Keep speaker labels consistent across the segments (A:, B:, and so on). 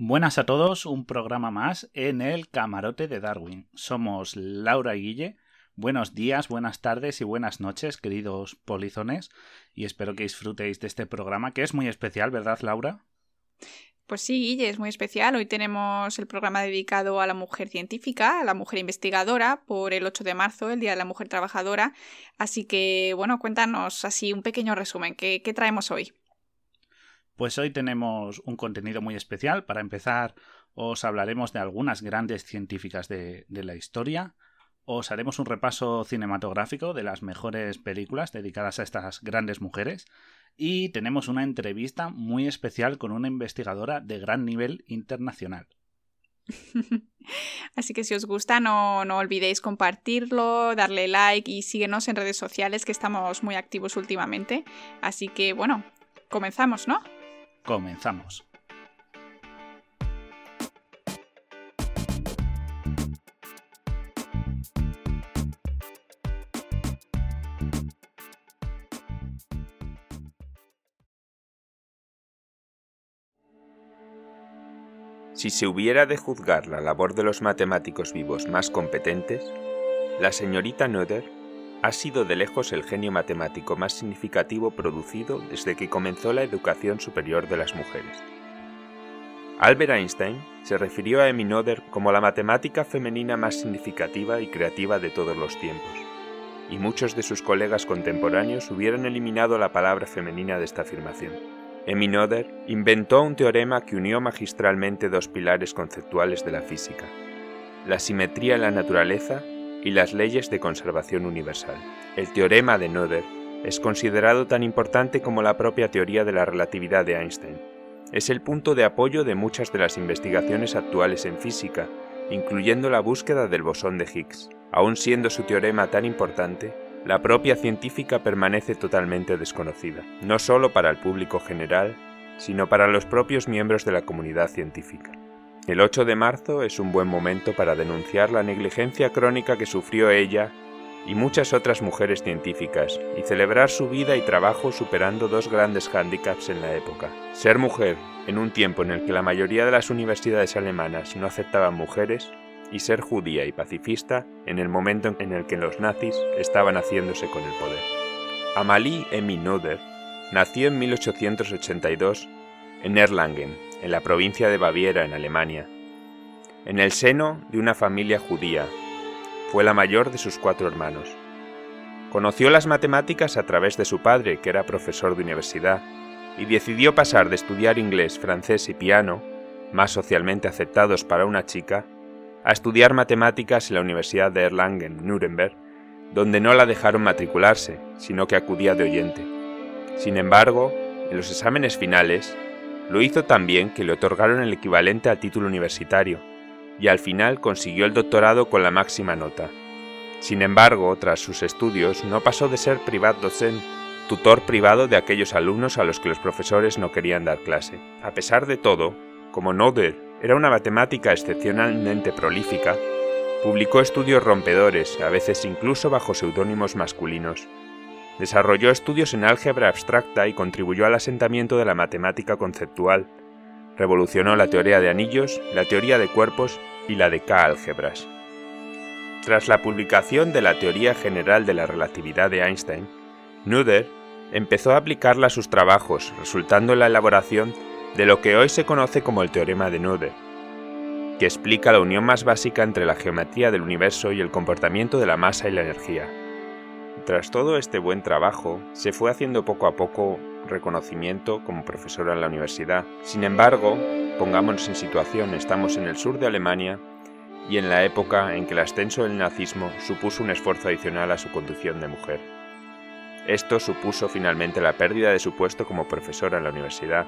A: Buenas a todos, un programa más en el camarote de Darwin. Somos Laura y Guille. Buenos días, buenas tardes y buenas noches, queridos polizones, y espero que disfrutéis de este programa que es muy especial, ¿verdad, Laura?
B: Pues sí, Guille, es muy especial. Hoy tenemos el programa dedicado a la mujer científica, a la mujer investigadora, por el 8 de marzo, el Día de la Mujer Trabajadora. Así que, bueno, cuéntanos así un pequeño resumen. ¿Qué, qué traemos hoy?
A: Pues hoy tenemos un contenido muy especial. Para empezar, os hablaremos de algunas grandes científicas de, la historia. Os haremos un repaso cinematográfico de las mejores películas dedicadas a estas grandes mujeres. Y tenemos una entrevista muy especial con una investigadora de gran nivel internacional.
B: Así que si os gusta, no, no, olvidéis compartirlo, darle like y síguenos en redes sociales que estamos muy activos últimamente. Así que bueno, comenzamos, ¿no?
A: Comenzamos.
C: Si se hubiera de juzgar la labor de los matemáticos vivos más competentes, la señorita Noether ha sido de lejos el genio matemático más significativo producido desde que comenzó la educación superior de las mujeres. Albert Einstein se refirió a Emmy Noether como la matemática femenina más significativa y creativa de todos los tiempos, y muchos de sus colegas contemporáneos hubieran eliminado la palabra femenina de esta afirmación. Emmy Noether inventó un teorema que unió magistralmente dos pilares conceptuales de la física, la simetría en la naturaleza y las leyes de conservación universal. El teorema de Noether es considerado tan importante como la propia teoría de la relatividad de Einstein. Es el punto de apoyo de muchas de las investigaciones actuales en física, incluyendo la búsqueda del bosón de Higgs. Aun siendo su teorema tan importante, la propia científica permanece totalmente desconocida, no solo para el público general, sino para los propios miembros de la comunidad científica. El 8 de marzo es un buen momento para denunciar la negligencia crónica que sufrió ella y muchas otras mujeres científicas y celebrar su vida y trabajo superando dos grandes hándicaps en la época. Ser mujer en un tiempo en el que la mayoría de las universidades alemanas no aceptaban mujeres y ser judía y pacifista en el momento en el que los nazis estaban haciéndose con el poder. Amalie Emmy Noether nació en 1882 en Erlangen, en la provincia de Baviera, en Alemania. En el seno de una familia judía, fue la mayor de sus cuatro hermanos. Conoció las matemáticas a través de su padre, que era profesor de universidad, y decidió pasar de estudiar inglés, francés y piano, más socialmente aceptados para una chica, a estudiar matemáticas en la Universidad de Erlangen, Nuremberg, donde no la dejaron matricularse, sino que acudía de oyente. Sin embargo, en los exámenes finales, lo hizo tan bien que le otorgaron el equivalente al título universitario, y al final consiguió el doctorado con la máxima nota. Sin embargo, tras sus estudios, no pasó de ser privat docent, tutor privado de aquellos alumnos a los que los profesores no querían dar clase. A pesar de todo, como Noder era una matemática excepcionalmente prolífica, publicó estudios rompedores, a veces incluso bajo seudónimos masculinos, Desarrolló estudios en álgebra abstracta y contribuyó al asentamiento de la matemática conceptual. Revolucionó la teoría de anillos, la teoría de cuerpos y la de K-álgebras. Tras la publicación de la teoría general de la relatividad de Einstein, Noether empezó a aplicarla a sus trabajos, resultando en la elaboración de lo que hoy se conoce como el teorema de Noether, que explica la unión más básica entre la geometría del universo y el comportamiento de la masa y la energía. Tras todo este buen trabajo, se fue haciendo poco a poco reconocimiento como profesora en la universidad. Sin embargo, pongámonos en situación, estamos en el sur de Alemania y en la época en que el ascenso del nazismo supuso un esfuerzo adicional a su condición de mujer. Esto supuso finalmente la pérdida de su puesto como profesora en la universidad,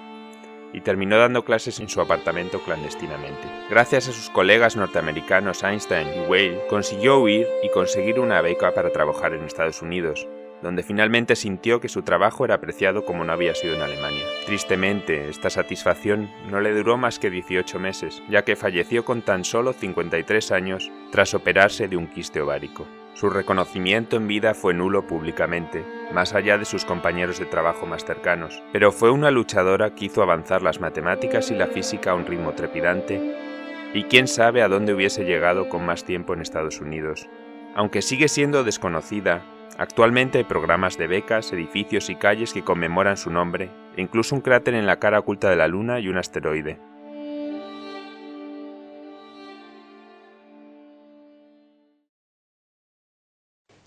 C: y terminó dando clases en su apartamento clandestinamente. Gracias a sus colegas norteamericanos Einstein y Weil, consiguió huir y conseguir una beca para trabajar en Estados Unidos, donde finalmente sintió que su trabajo era apreciado como no había sido en Alemania. Tristemente, esta satisfacción no le duró más que 18 meses, ya que falleció con tan solo 53 años tras operarse de un quiste ovárico. Su reconocimiento en vida fue nulo públicamente, más allá de sus compañeros de trabajo más cercanos, pero fue una luchadora que hizo avanzar las matemáticas y la física a un ritmo trepidante, y quién sabe a dónde hubiese llegado con más tiempo en Estados Unidos. Aunque sigue siendo desconocida, actualmente hay programas de becas, edificios y calles que conmemoran su nombre, e incluso un cráter en la cara oculta de la Luna y un asteroide.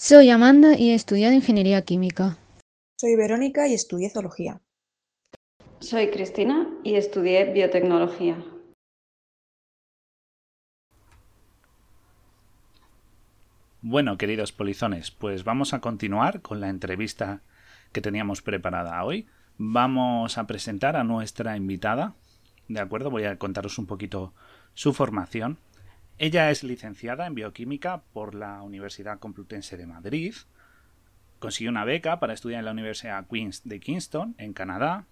D: Soy Amanda y he estudiado Ingeniería Química.
E: Soy Verónica y estudié Zoología.
F: Soy Cristina y estudié Biotecnología.
A: Bueno, queridos polizones, pues vamos a continuar con la entrevista que teníamos preparada hoy. Vamos a presentar a nuestra invitada. De acuerdo, voy a contaros un poquito su formación. Ella es licenciada en bioquímica por la Universidad Complutense de Madrid. Consiguió una beca para estudiar en la Universidad de Kingston, en Canadá.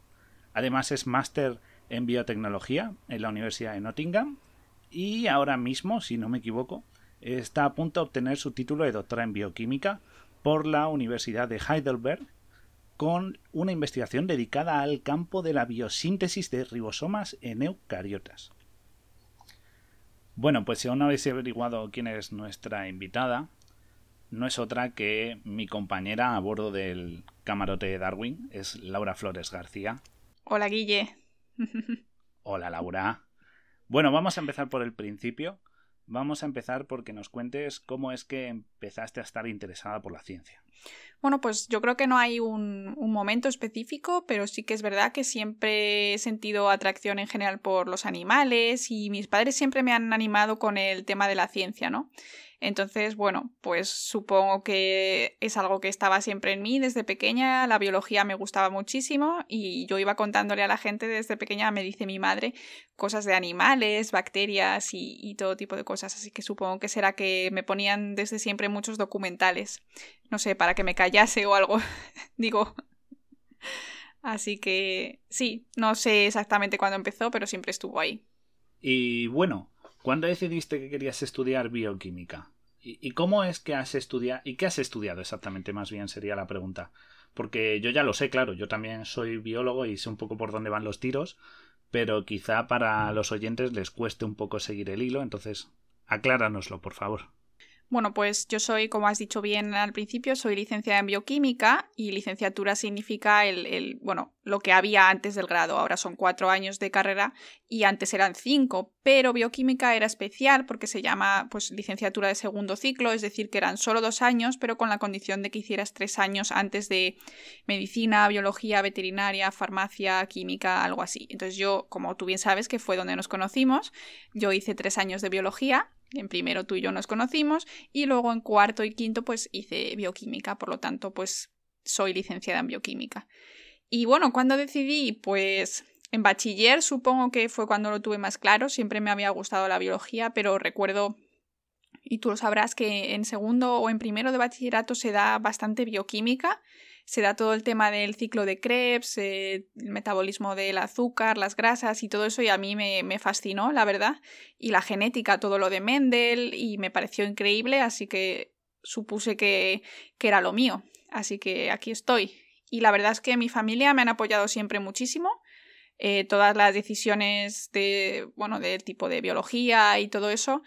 A: Además es máster en biotecnología en la Universidad de Nottingham. Y ahora mismo, si no me equivoco, está a punto de obtener su título de doctora en bioquímica por la Universidad de Heidelberg con una investigación dedicada al campo de la biosíntesis de ribosomas en eucariotas. Bueno, pues si aún no habéis averiguado quién es nuestra invitada, no es otra que mi compañera a bordo del camarote de Darwin, es Laura Flores García.
B: Hola, Guille.
A: Hola, Laura. Bueno, vamos a empezar por el principio. Vamos a empezar porque nos cuentes cómo es que empezaste a estar interesada por la ciencia.
B: Bueno, pues yo creo que no hay un, momento específico, pero sí que es verdad que siempre he sentido atracción en general por los animales y mis padres siempre me han animado con el tema de la ciencia, ¿no? Entonces, bueno, pues supongo que es algo que estaba siempre en mí desde pequeña. La biología me gustaba muchísimo y yo iba contándole a la gente desde pequeña, me dice mi madre, cosas de animales, bacterias y, y todo tipo de cosas. Así que supongo que será que me ponían desde siempre muchos documentales. No sé, para que me callase o algo. Digo. Así que sí, no sé exactamente cuándo empezó, pero siempre estuvo ahí.
A: Y bueno, ¿Cuándo decidiste que querías estudiar bioquímica? ¿Y, cómo es que has estudiado? ¿Y qué has estudiado exactamente? Más bien sería la pregunta. Porque yo ya lo sé, claro, yo también soy biólogo y sé un poco por dónde van los tiros, pero quizá para los oyentes les cueste un poco seguir el hilo, entonces acláranoslo, por favor.
B: Bueno, pues yo soy, como has dicho bien al principio, soy licenciada en bioquímica y licenciatura significa el, el, bueno, lo que había antes del grado. Ahora son cuatro años de carrera y antes eran cinco, pero bioquímica era especial porque se llama pues licenciatura de segundo ciclo, es decir, que eran solo dos años, pero con la condición de que hicieras tres años antes de medicina, biología, veterinaria, farmacia, química, algo así. Entonces yo, como tú bien sabes, que fue donde nos conocimos, yo hice tres años de biología en primero tú y yo nos conocimos y luego en cuarto y quinto pues hice bioquímica, por lo tanto pues soy licenciada en bioquímica. Y bueno, cuando decidí pues en bachiller supongo que fue cuando lo tuve más claro, siempre me había gustado la biología, pero recuerdo y tú lo sabrás que en segundo o en primero de bachillerato se da bastante bioquímica se da todo el tema del ciclo de Krebs, eh, el metabolismo del azúcar, las grasas y todo eso y a mí me, me, fascinó, la verdad. Y la genética, todo lo de Mendel y me pareció increíble, así que supuse que, que era lo mío. Así que aquí estoy. Y la verdad es que mi familia me han apoyado siempre muchísimo. Eh, todas las decisiones de, bueno, del tipo de biología y todo eso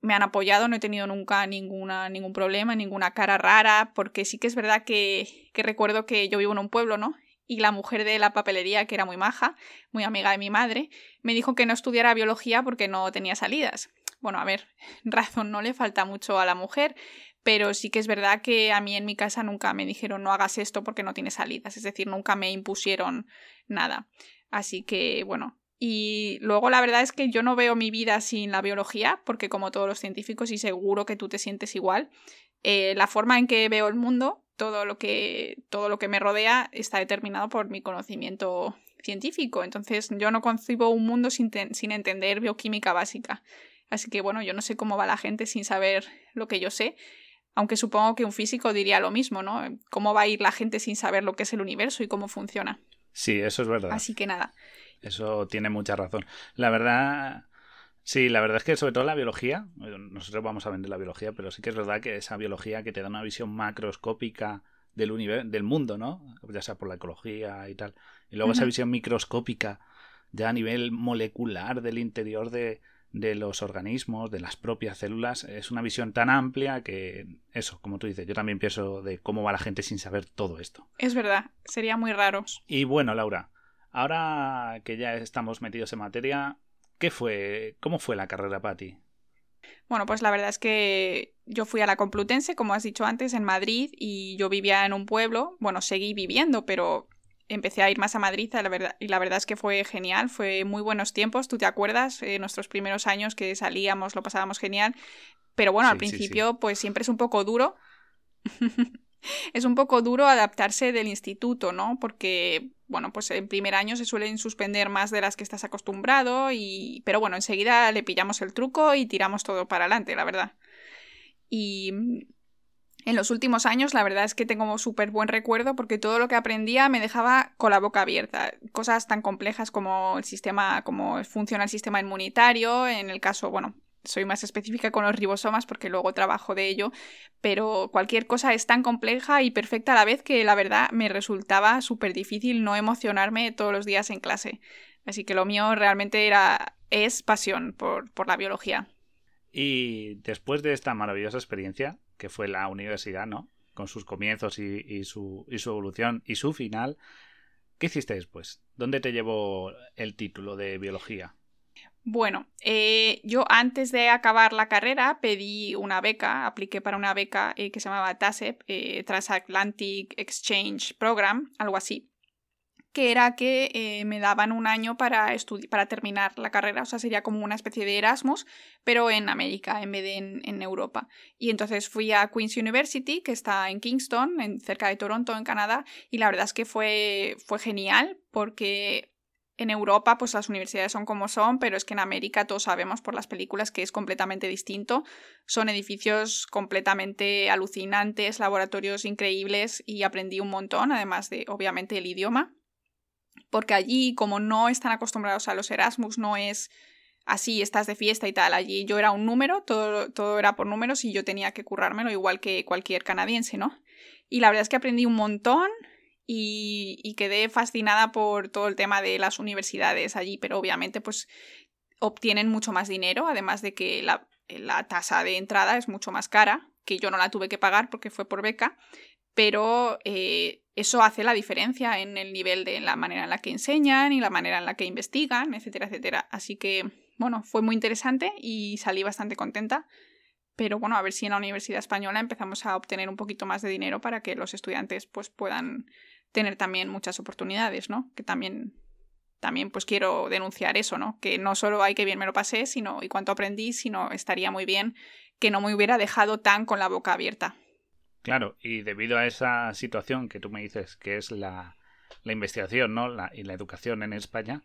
B: me han apoyado, no he tenido nunca ninguna, ningún problema, ninguna cara rara, porque sí que es verdad que, que recuerdo que yo vivo en un pueblo, ¿no? Y la mujer de la papelería, que era muy maja, muy amiga de mi madre, me dijo que no estudiara biología porque no tenía salidas. Bueno, a ver, razón no le falta mucho a la mujer, pero sí que es verdad que a mí en mi casa nunca me dijeron no hagas esto porque no tiene salidas, es decir, nunca me impusieron nada. Así que, bueno, y luego la verdad es que yo no veo mi vida sin la biología, porque como todos los científicos, y seguro que tú te sientes igual, eh, la forma en que veo el mundo, todo lo que, todo lo que me rodea, está determinado por mi conocimiento científico. Entonces yo no concibo un mundo sin, sin entender bioquímica básica. Así que bueno, yo no sé cómo va la gente sin saber lo que yo sé. Aunque supongo que un físico diría lo mismo, ¿no? ¿Cómo va a ir la gente sin saber lo que es el universo y cómo funciona?
A: Sí, eso es verdad.
B: Así que nada.
A: Eso tiene mucha razón. La verdad, sí, la verdad es que sobre todo la biología, nosotros vamos a vender la biología, pero sí que es verdad que esa biología que te da una visión macroscópica del, universo, del mundo, ¿no? Ya sea por la ecología y tal. Y luego esa visión microscópica ya a nivel molecular del interior de, de los organismos, de las propias células, es una visión tan amplia que eso, como tú dices, yo también pienso de cómo va la gente sin saber todo esto.
B: Es verdad, sería muy raro.
A: Y bueno, Laura, ahora que ya estamos metidos en materia, ¿qué fue, cómo fue la carrera para ti?
B: Bueno, pues la verdad es que yo fui a la Complutense, como has dicho antes, en Madrid, y yo vivía en un pueblo, bueno, seguí viviendo, pero empecé a ir más a Madrid la verdad, y la verdad es que fue genial, fue muy buenos tiempos, ¿tú te acuerdas? Eh, nuestros primeros años que salíamos, lo pasábamos genial, pero bueno, al principio pues siempre es un poco duro. es un poco duro adaptarse del instituto, ¿no? Porque, bueno, pues en primer año se suelen suspender más de las que estás acostumbrado y... Pero bueno, enseguida le pillamos el truco y tiramos todo para adelante, la verdad. Y en los últimos años la verdad es que tengo súper buen recuerdo porque todo lo que aprendía me dejaba con la boca abierta. Cosas tan complejas como el sistema, cómo funciona el sistema inmunitario, en el caso, bueno, soy más específica con los ribosomas porque luego trabajo de ello, pero cualquier cosa es tan compleja y perfecta a la vez que la verdad me resultaba súper difícil no emocionarme todos los días en clase. Así que lo mío realmente era es pasión por, por la biología.
A: Y después de esta maravillosa experiencia, que fue la universidad, ¿no? Con sus comienzos y, su, y su evolución y su final. ¿Qué hiciste después? ¿Dónde te llevó el título de biología?
B: Bueno, eh, yo antes de acabar la carrera pedí una beca, apliqué para una beca eh, que se llamaba TASEP, eh, Transatlantic Exchange Program, algo así que era que me daban un año para, para terminar la carrera, o sea, sería como una especie de Erasmus, pero en América en vez de en, Europa. Y entonces fui a Queen's University, que está en Kingston, en, cerca de Toronto, en Canadá, y la verdad es que fue, fue genial porque en Europa, pues las universidades son como son, pero es que en América todos sabemos por las películas que es completamente distinto. Son edificios completamente alucinantes, laboratorios increíbles y aprendí un montón, además de, obviamente, el idioma porque allí, como no están acostumbrados a los Erasmus, no es así, estás de fiesta y tal. Allí yo era un número, todo, todo era por números y yo tenía que currármelo igual que cualquier canadiense, ¿no? Y la verdad es que aprendí un montón y, quedé fascinada por todo el tema de las universidades allí, pero obviamente pues obtienen mucho más dinero, además de que la, la tasa de entrada es mucho más cara, que yo no la tuve que pagar porque fue por beca, pero eh, eso hace la diferencia en el nivel de la manera en la que enseñan y la manera en la que investigan, etcétera, etcétera. Así que, bueno, fue muy interesante y salí bastante contenta. Pero bueno, a ver si en la Universidad Española empezamos a obtener un poquito más de dinero para que los estudiantes pues puedan tener también muchas oportunidades, ¿no? Que también también pues quiero denunciar eso, ¿no? Que no solo hay que bien me lo pasé, sino y cuánto aprendí, sino estaría muy bien que no me hubiera dejado tan con la boca abierta.
A: Claro, y debido a esa situación que tú me dices que es la, investigación ¿no? y la educación en España,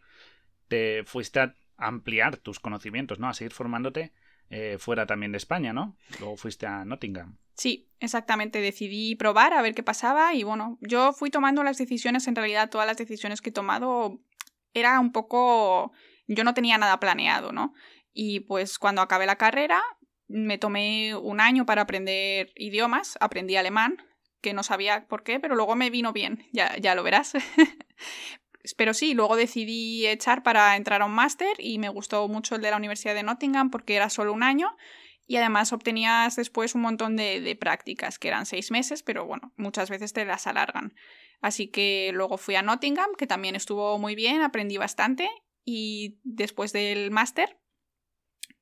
A: te fuiste a ampliar tus conocimientos, ¿no? A seguir formándote eh, fuera también de España, ¿no? Luego fuiste a Nottingham.
B: Sí, exactamente. Decidí probar a ver qué pasaba y bueno, yo fui tomando las decisiones, en realidad todas las decisiones que he tomado era un poco... yo no tenía nada planeado, ¿no? Y pues cuando acabé la carrera me tomé un año para aprender idiomas, aprendí alemán, que no sabía por qué, pero luego me vino bien, ya, ya lo verás. pero sí, luego decidí echar para entrar a un máster y me gustó mucho el de la Universidad de Nottingham porque era solo un año y además obtenías después un montón de, prácticas, que eran seis meses, pero bueno, muchas veces te las alargan. Así que luego fui a Nottingham, que también estuvo muy bien, aprendí bastante y después del máster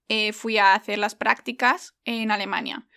B: eh, fui a hacer las prácticas en Alemania,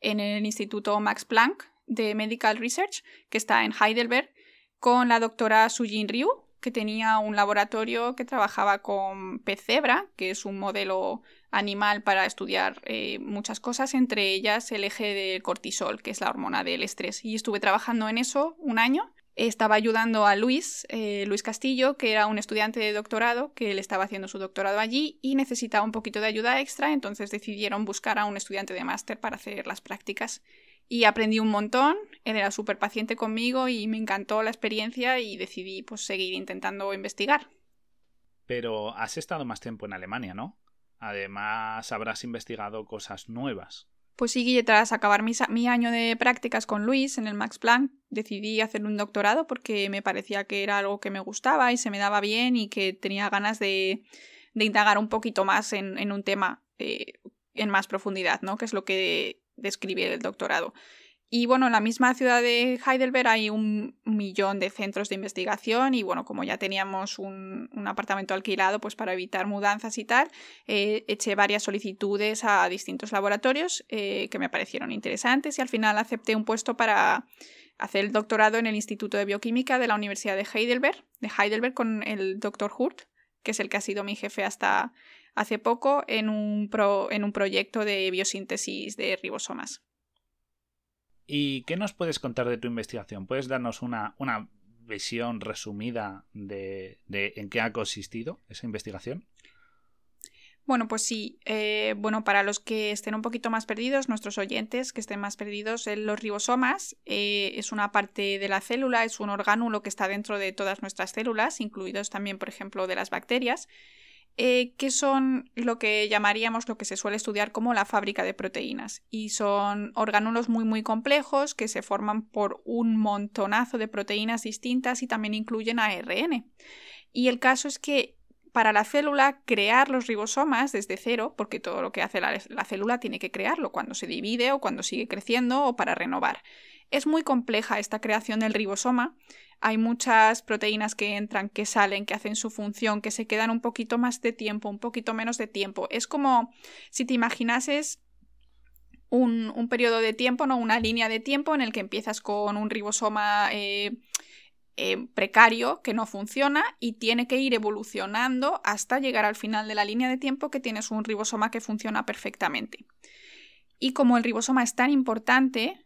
B: en el Instituto Max Planck de Medical Research, que está en Heidelberg, con la doctora Sujin Ryu, que tenía un laboratorio que trabajaba con pez cebra, que es un modelo animal para estudiar eh, muchas cosas, entre ellas el eje del cortisol, que es la hormona del estrés. Y estuve trabajando en eso un año estaba ayudando a Luis, eh, Luis Castillo, que era un estudiante de doctorado, que él estaba haciendo su doctorado allí y necesitaba un poquito de ayuda extra, entonces decidieron buscar a un estudiante de máster para hacer las prácticas. Y aprendí un montón, él era súper paciente conmigo y me encantó la experiencia y decidí pues seguir intentando investigar.
A: Pero has estado más tiempo en Alemania, ¿no? Además habrás investigado cosas nuevas.
B: Pues sí, Guille, tras acabar mi, mi, año de prácticas con Luis en el Max Planck, decidí hacer un doctorado porque me parecía que era algo que me gustaba y se me daba bien y que tenía ganas de, de indagar un poquito más en, en un tema eh, en más profundidad, ¿no? Que es lo que describe el doctorado. Y bueno, en la misma ciudad de Heidelberg hay un millón de centros de investigación y bueno, como ya teníamos un, apartamento alquilado, pues para evitar mudanzas y tal, eh, eché varias solicitudes a distintos laboratorios eh, que me parecieron interesantes y al final acepté un puesto para hacer el doctorado en el Instituto de Bioquímica de la Universidad de Heidelberg, de Heidelberg con el doctor Hurt, que es el que ha sido mi jefe hasta hace poco en un, en un proyecto de biosíntesis de ribosomas.
A: ¿Y qué nos puedes contar de tu investigación? ¿Puedes darnos una, una visión resumida de, de, en qué ha consistido esa investigación?
B: Bueno, pues sí. Eh, bueno, para los que estén un poquito más perdidos, nuestros oyentes que estén más perdidos, en los ribosomas eh, es una parte de la célula, es un orgánulo que está dentro de todas nuestras células, incluidos también, por ejemplo, de las bacterias. Eh, que son lo que llamaríamos lo que se suele estudiar como la fábrica de proteínas. Y son orgánulos muy muy complejos que se forman por un montonazo de proteínas distintas y también incluyen ARN. Y el caso es que para la célula crear los ribosomas desde cero, porque todo lo que hace la, la célula tiene que crearlo cuando se divide o cuando sigue creciendo o para renovar. Es muy compleja esta creación del ribosoma hay muchas proteínas que entran, que salen, que hacen su función, que se quedan un poquito más de tiempo, un poquito menos de tiempo. Es como si te imaginases un, un periodo de tiempo, ¿no? Una línea de tiempo en el que empiezas con un ribosoma eh, eh, precario que no funciona y tiene que ir evolucionando hasta llegar al final de la línea de tiempo que tienes un ribosoma que funciona perfectamente. Y como el ribosoma es tan importante,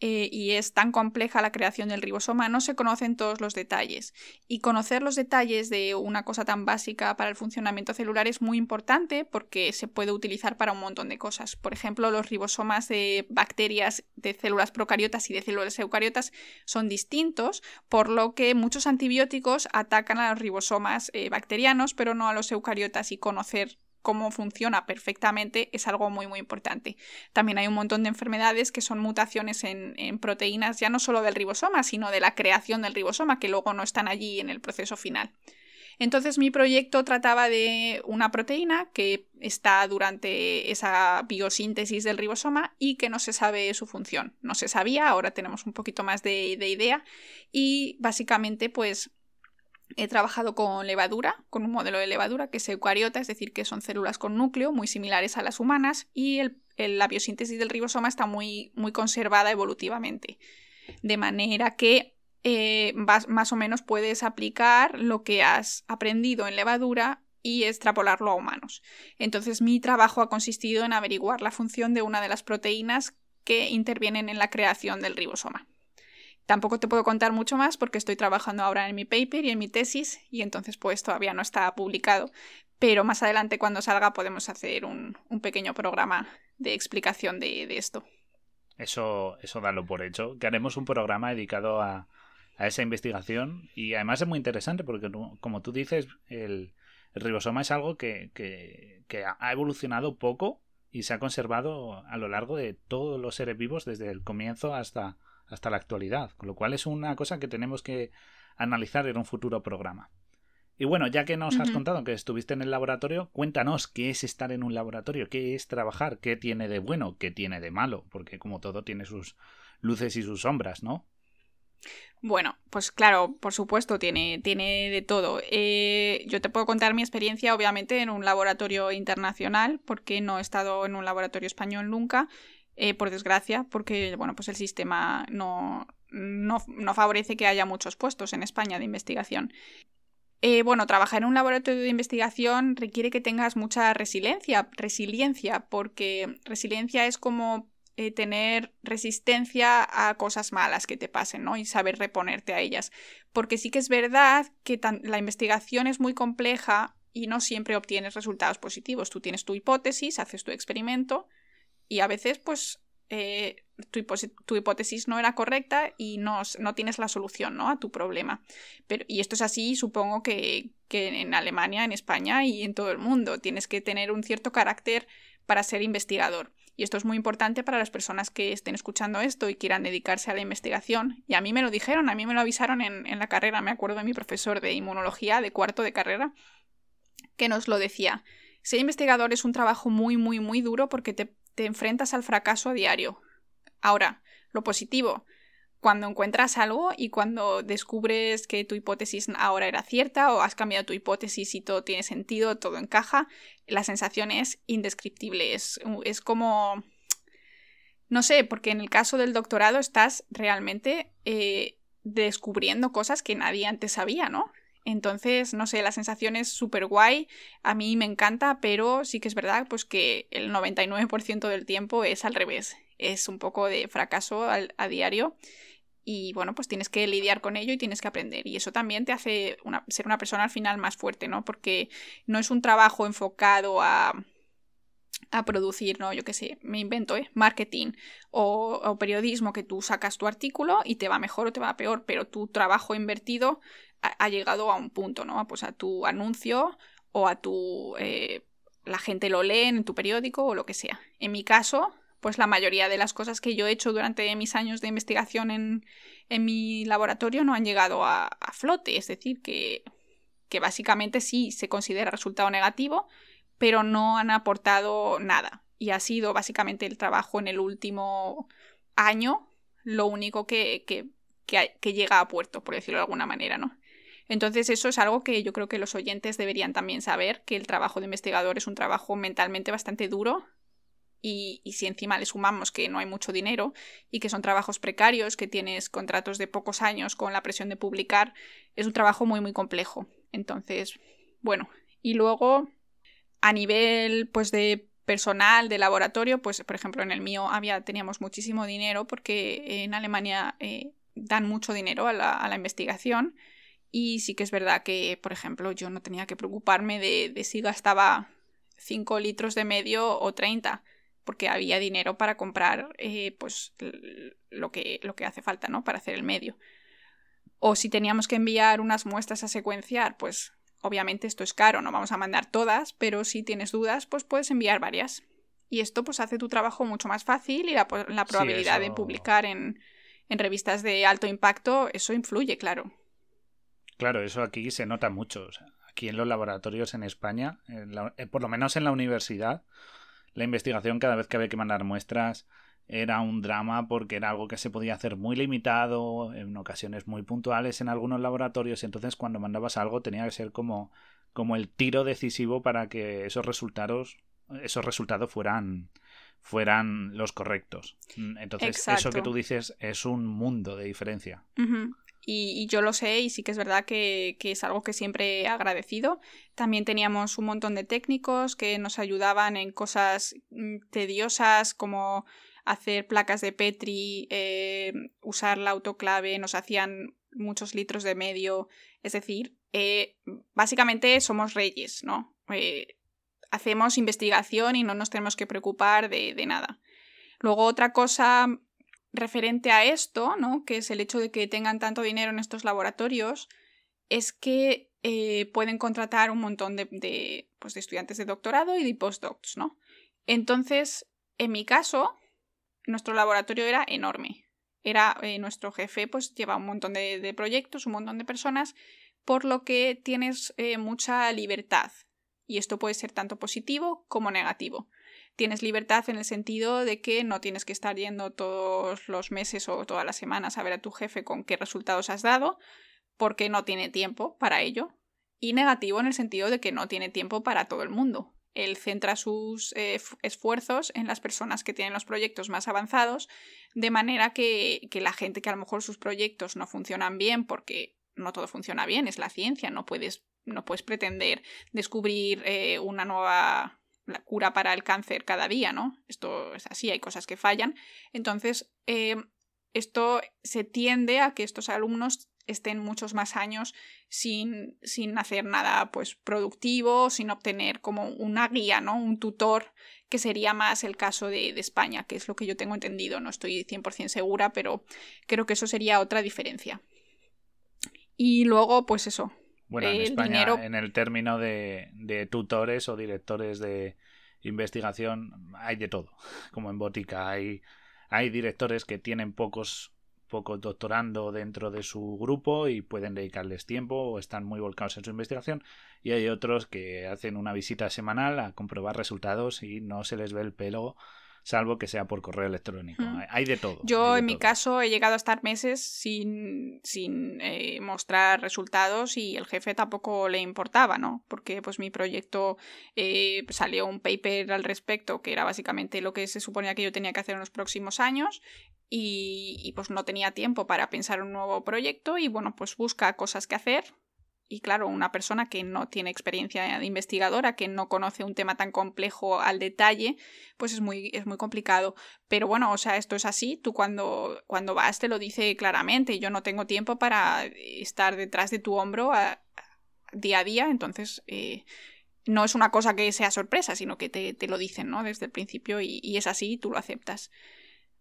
B: eh, y es tan compleja la creación del ribosoma, no se conocen todos los detalles. Y conocer los detalles de una cosa tan básica para el funcionamiento celular es muy importante porque se puede utilizar para un montón de cosas. Por ejemplo, los ribosomas de bacterias de células procariotas y de células eucariotas son distintos, por lo que muchos antibióticos atacan a los ribosomas eh, bacterianos, pero no a los eucariotas y conocer cómo funciona perfectamente es algo muy muy importante. También hay un montón de enfermedades que son mutaciones en, proteínas ya no solo del ribosoma, sino de la creación del ribosoma, que luego no están allí en el proceso final. Entonces mi proyecto trataba de una proteína que está durante esa biosíntesis del ribosoma y que no se sabe su función. No se sabía, ahora tenemos un poquito más de, de idea y básicamente pues He trabajado con levadura, con un modelo de levadura que es eucariota, es decir, que son células con núcleo muy similares a las humanas y la biosíntesis del ribosoma está muy, muy conservada evolutivamente. De manera que eh, más o menos puedes aplicar lo que has aprendido en levadura y extrapolarlo a humanos. Entonces mi trabajo ha consistido en averiguar la función de una de las proteínas que intervienen en la creación del ribosoma. Tampoco te puedo contar mucho más porque estoy trabajando ahora en mi paper y en mi tesis y entonces pues todavía no está publicado. Pero más adelante cuando salga podemos hacer un, pequeño programa de explicación de, esto.
A: Eso, eso dalo por hecho, que haremos un programa dedicado a, esa investigación y además es muy interesante porque como tú dices, el, ribosoma es algo que, que ha evolucionado poco y se ha conservado a lo largo de todos los seres vivos desde el comienzo hasta, hasta la actualidad, con lo cual es una cosa que tenemos que analizar en un futuro programa. Y bueno, ya que nos has contado que estuviste en el laboratorio, cuéntanos qué es estar en un laboratorio, qué es trabajar, qué tiene de bueno, qué tiene de malo, porque como todo tiene sus luces y sus sombras, ¿no?
B: Bueno, pues claro, por supuesto, tiene, tiene de todo. Eh, yo te puedo contar mi experiencia, obviamente, en un laboratorio internacional, porque no he estado en un laboratorio español nunca. Eh, por desgracia, porque bueno, pues el sistema no, no, favorece que haya muchos puestos en España de investigación. Eh, bueno, trabajar en un laboratorio de investigación requiere que tengas mucha resiliencia, resiliencia, porque resiliencia es como eh, tener resistencia a cosas malas que te pasen, ¿no? Y saber reponerte a ellas. Porque sí que es verdad que la investigación es muy compleja y no siempre obtienes resultados positivos. Tú tienes tu hipótesis, haces tu experimento, y a veces pues eh, tu, hipótesis no era correcta y no, no tienes la solución ¿no? a tu problema. Pero, y esto es así, supongo que, que en Alemania, en España y en todo el mundo. Tienes que tener un cierto carácter para ser investigador. Y esto es muy importante para las personas que estén escuchando esto y quieran dedicarse a la investigación. Y a mí me lo dijeron, a mí me lo avisaron en, en la carrera, me acuerdo de mi profesor de inmunología de cuarto de carrera, que nos lo decía. Ser investigador es un trabajo muy, muy, muy duro porque te, te enfrentas al fracaso a diario. Ahora, lo positivo, cuando encuentras algo y cuando descubres que tu hipótesis ahora era cierta o has cambiado tu hipótesis y todo tiene sentido, todo encaja, la sensación es indescriptible. Es, es como... No sé, porque en el caso del doctorado estás realmente eh, descubriendo cosas que nadie antes sabía, ¿no? Entonces, no sé, la sensación es súper guay, a mí me encanta, pero sí que es verdad pues que el 99% del tiempo es al revés, es un poco de fracaso a diario y bueno, pues tienes que lidiar con ello y tienes que aprender. Y eso también te hace ser una persona al final más fuerte, ¿no? Porque no es un trabajo enfocado a, a producir, ¿no? Yo qué sé, me invento, ¿eh? Marketing o, periodismo que tú sacas tu artículo y te va mejor o te va peor, pero tu trabajo invertido ha, llegado a un punto, ¿no? Pues a tu anuncio o a tu... Eh, la gente lo lee en tu periódico o lo que sea. En mi caso, pues la mayoría de las cosas que yo he hecho durante mis años de investigación en, en mi laboratorio no han llegado a, flote, es decir, que, que básicamente sí se considera resultado negativo, pero no han aportado nada. Y ha sido básicamente el trabajo en el último año lo único que, que, que, llega a puerto, por decirlo de alguna manera, ¿no? Entonces eso es algo que yo creo que los oyentes deberían también saber, que el trabajo de investigador es un trabajo mentalmente bastante duro, y, si encima le sumamos que no hay mucho dinero y que son trabajos precarios, que tienes contratos de pocos años con la presión de publicar, es un trabajo muy muy complejo. Entonces, bueno, y luego a nivel pues de personal de laboratorio, pues por ejemplo en el mío había, teníamos muchísimo dinero porque en Alemania eh, dan mucho dinero a la, investigación y sí que es verdad que, por ejemplo, yo no tenía que preocuparme de, de si gastaba 5 litros de medio o 30 porque había dinero para comprar eh, pues lo que, lo que hace falta, ¿no? Para hacer el medio. O si teníamos que enviar unas muestras a secuenciar, pues obviamente esto es caro, no vamos a mandar todas, pero si tienes dudas, pues puedes enviar varias. Y esto pues hace tu trabajo mucho más fácil y la, probabilidad de publicar en, en revistas de alto impacto, eso influye, claro.
A: Claro, eso aquí se nota mucho. aquí en los laboratorios en España, eh, por lo menos en la universidad, la investigación cada vez que había que mandar muestras era un drama porque era algo que se podía hacer muy limitado, en ocasiones muy puntuales en algunos laboratorios, y entonces cuando mandabas algo tenía que ser como, como el tiro decisivo para que esos resultados, esos resultados fueran, fueran los correctos. Entonces, eso que tú dices es un mundo de diferencia.
B: Y, yo lo sé y sí que es verdad que, es algo que siempre he agradecido. También teníamos un montón de técnicos que nos ayudaban en cosas mm, tediosas como hacer placas de Petri, eh, usar la autoclave, nos hacían muchos litros de medio. Es decir, eh, básicamente somos reyes, ¿no? Eh, hacemos investigación y no nos tenemos que preocupar de, nada. Luego otra cosa referente a esto, ¿no? que es el hecho de que tengan tanto dinero en estos laboratorios, es que pueden contratar un montón de, pues, de, estudiantes de doctorado y de postdocs, ¿no? Entonces, en mi caso, nuestro laboratorio era enorme. Era eh, nuestro jefe, pues lleva un montón de, proyectos, un montón de personas, por lo que tienes eh, mucha libertad. Y esto puede ser tanto positivo como negativo tienes libertad en el sentido de que no tienes que estar yendo todos los meses o todas las semanas a ver a tu jefe con qué resultados has dado, porque no tiene tiempo para ello. Y negativo en el sentido de que no tiene tiempo para todo el mundo. Él centra sus eh, esfuerzos en las personas que tienen los proyectos más avanzados, de manera que, la gente que a lo mejor sus proyectos no funcionan bien, porque no todo funciona bien, es la ciencia, no puedes, no puedes pretender descubrir eh, una nueva cura para el cáncer cada día, ¿no? Esto es así, hay cosas que fallan. Entonces, eh, esto se tiende a que estos alumnos estén muchos más años sin, sin hacer nada pues productivo, sin obtener como una guía, ¿no? Un tutor, que sería más el caso de, España, que es lo que yo tengo entendido, no estoy 100% segura, pero creo que eso sería otra diferencia. Y luego, pues eso,
A: bueno, en España, en el término de, tutores o directores de investigación hay de todo, como en botica hay, hay directores que tienen pocos pocos doctorando dentro de su grupo y pueden dedicarles tiempo o están muy volcados en su investigación. Y hay otros que hacen una visita semanal a comprobar resultados y no se les ve el pelo salvo que sea por correo electrónico. Hay de todo.
B: Yo,
A: en
B: mi caso, he llegado a estar meses sin, sin eh, mostrar resultados y el jefe tampoco le importaba, ¿no? Porque pues mi proyecto eh, salió un paper al respecto, que era básicamente lo que se suponía que yo tenía que hacer en los próximos años. Y, y pues no tenía tiempo para pensar un nuevo proyecto y bueno, pues busca cosas que hacer, y claro, una persona que no tiene experiencia de investigadora, que no conoce un tema tan complejo al detalle, pues es muy, es muy complicado. Pero bueno, o sea, esto es así. Tú cuando, cuando vas te lo dice claramente. Yo no tengo tiempo para estar detrás de tu hombro día a día. Entonces, eh, no es una cosa que sea sorpresa, sino que te, te lo dicen, ¿no? Desde el principio y, y es así y tú lo aceptas.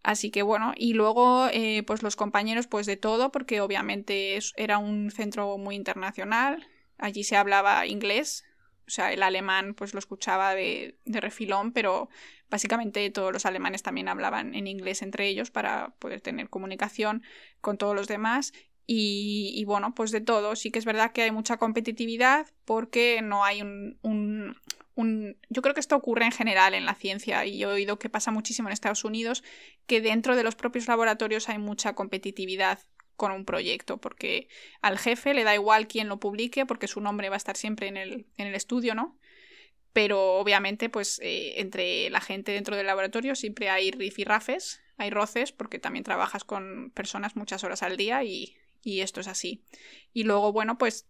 B: Así que bueno, y luego eh, pues los compañeros pues de todo, porque obviamente era un centro muy internacional, allí se hablaba inglés, o sea, el alemán pues lo escuchaba de, de refilón, pero básicamente todos los alemanes también hablaban en inglés entre ellos para poder tener comunicación con todos los demás y, bueno, pues de todo. Sí que es verdad que hay mucha competitividad porque no hay un, un, yo creo que esto ocurre en general en la ciencia y he oído que pasa muchísimo en Estados Unidos, que dentro de los propios laboratorios hay mucha competitividad con un proyecto, porque al jefe le da igual quién lo publique, porque su nombre va a estar siempre en el, en el estudio, ¿no? Pero obviamente, pues eh, entre la gente dentro del laboratorio siempre hay rifirrafes, hay roces, porque también trabajas con personas muchas horas al día y, y esto es así. Y luego, bueno, pues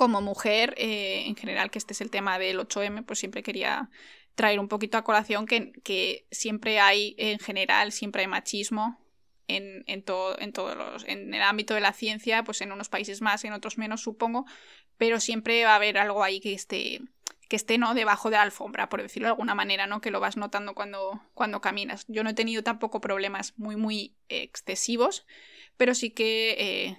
B: como mujer, eh, en general, que este es el tema del 8M, pues siempre quería traer un poquito a colación que, que siempre hay, en general, siempre hay machismo en, en, todo, en todos los, en el ámbito de la ciencia, pues en unos países más, en otros menos, supongo, pero siempre va a haber algo ahí que esté que esté no debajo de la alfombra, por decirlo de alguna manera, ¿no? Que lo vas notando cuando, cuando caminas. Yo no he tenido tampoco problemas muy, muy excesivos, pero sí que eh,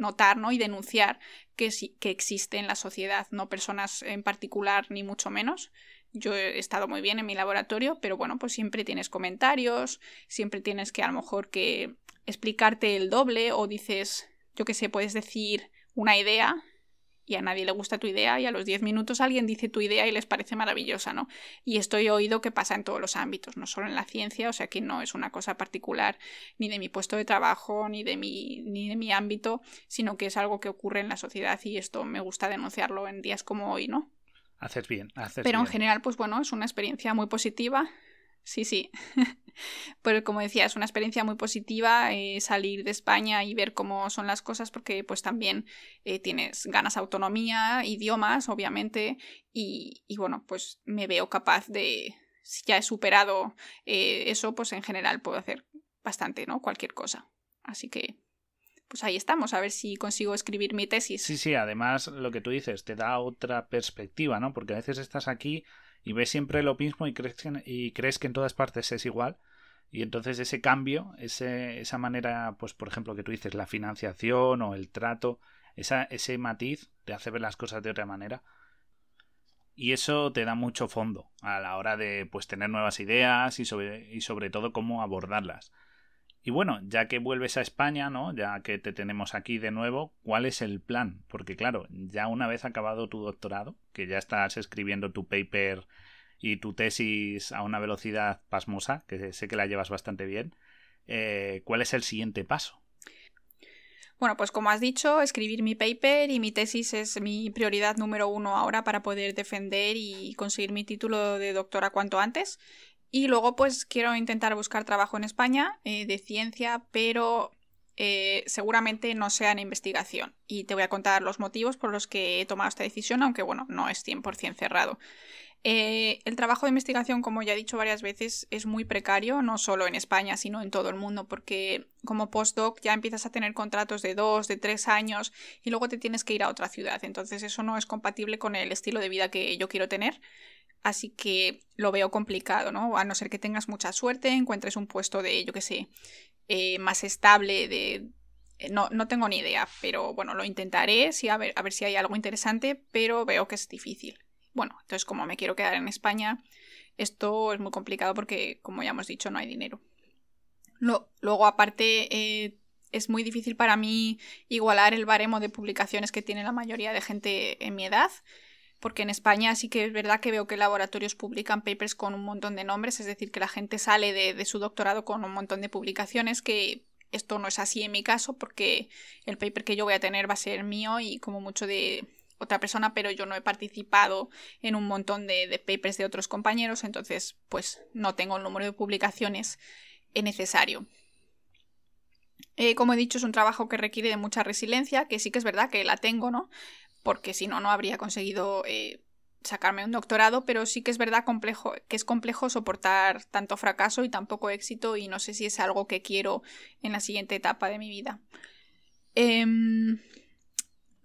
B: notar ¿no? y denunciar que, que existe en la sociedad, no personas en particular ni mucho menos. Yo he estado muy bien en mi laboratorio, pero bueno, pues siempre tienes comentarios, siempre tienes que a lo mejor que explicarte el doble o dices, yo qué sé, puedes decir una idea y a nadie le gusta tu idea y a los 10 minutos alguien dice tu idea y les parece maravillosa, ¿no? Y esto he oído que pasa en todos los ámbitos, no solo en la ciencia, o sea que no es una cosa particular ni de mi puesto de trabajo ni de mi, ni de mi ámbito, sino que es algo que ocurre en la sociedad y esto me gusta denunciarlo en días como hoy, ¿no?
A: Haces bien, haces
B: Pero en general, pues bueno, es una experiencia muy positiva sí, sí. Pero como decía, es una experiencia muy positiva eh, salir de España y ver cómo son las cosas porque pues también eh, tienes ganas autonomía, idiomas, obviamente, y, y, bueno, pues me veo capaz de, si ya he superado eh, eso, pues en general puedo hacer bastante, ¿no? Cualquier cosa. Así que pues ahí estamos, a ver si consigo escribir mi tesis.
A: Sí, sí, además lo que tú dices te da otra perspectiva, ¿no? Porque a veces estás aquí y ves siempre lo mismo y crees que, y crees que en todas partes es igual. Y entonces ese cambio, ese, esa manera, pues por ejemplo que tú dices, la financiación o el trato, esa, ese matiz te hace ver las cosas de otra manera. Y eso te da mucho fondo a la hora de pues tener nuevas ideas y sobre, y sobre todo cómo abordarlas. Y bueno, ya que vuelves a España, ¿no? Ya que te tenemos aquí de nuevo, ¿cuál es el plan? Porque claro, ya una vez acabado tu doctorado, que ya estás escribiendo tu paper y tu tesis a una velocidad pasmosa, que sé que la llevas bastante bien, eh, ¿cuál es el siguiente paso?
B: Bueno, pues como has dicho, escribir mi paper y mi tesis es mi prioridad número uno ahora para poder defender y conseguir mi título de doctora cuanto antes. Y luego pues quiero intentar buscar trabajo en España eh, de ciencia, pero eh, seguramente no sea en investigación. Y te voy a contar los motivos por los que he tomado esta decisión, aunque bueno, no es 100% cerrado. Eh, el trabajo de investigación, como ya he dicho varias veces, es muy precario, no solo en España, sino en todo el mundo, porque como postdoc ya empiezas a tener contratos de dos, de tres años y luego te tienes que ir a otra ciudad. Entonces eso no es compatible con el estilo de vida que yo quiero tener. Así que lo veo complicado, ¿no? A no ser que tengas mucha suerte, encuentres un puesto de, yo qué sé, eh, más estable, de... Eh, no, no tengo ni idea, pero bueno, lo intentaré, sí, a ver, a ver si hay algo interesante, pero veo que es difícil. bueno, entonces como me quiero quedar en España, esto es muy complicado porque, como ya hemos dicho, no hay dinero. luego, aparte, eh, es muy difícil para mí igualar el baremo de publicaciones que tiene la mayoría de gente en mi edad, porque en España sí que es verdad que veo que laboratorios publican papers con un montón de nombres, es decir, que la gente sale de, de su doctorado con un montón de publicaciones que esto no es así en mi caso porque el paper que yo voy a tener va a ser mío y como mucho de otra persona, pero yo no he participado en un montón de, papers de otros compañeros, entonces pues no tengo el número de publicaciones necesario. Eh, como he dicho, es un trabajo que requiere de mucha resiliencia, que sí que es verdad que la tengo, ¿no? Porque si no, no habría conseguido eh, sacarme un doctorado, pero sí que es verdad complejo, que es complejo soportar tanto fracaso y tan poco éxito, y no sé si es algo que quiero en la siguiente etapa de mi vida. Em,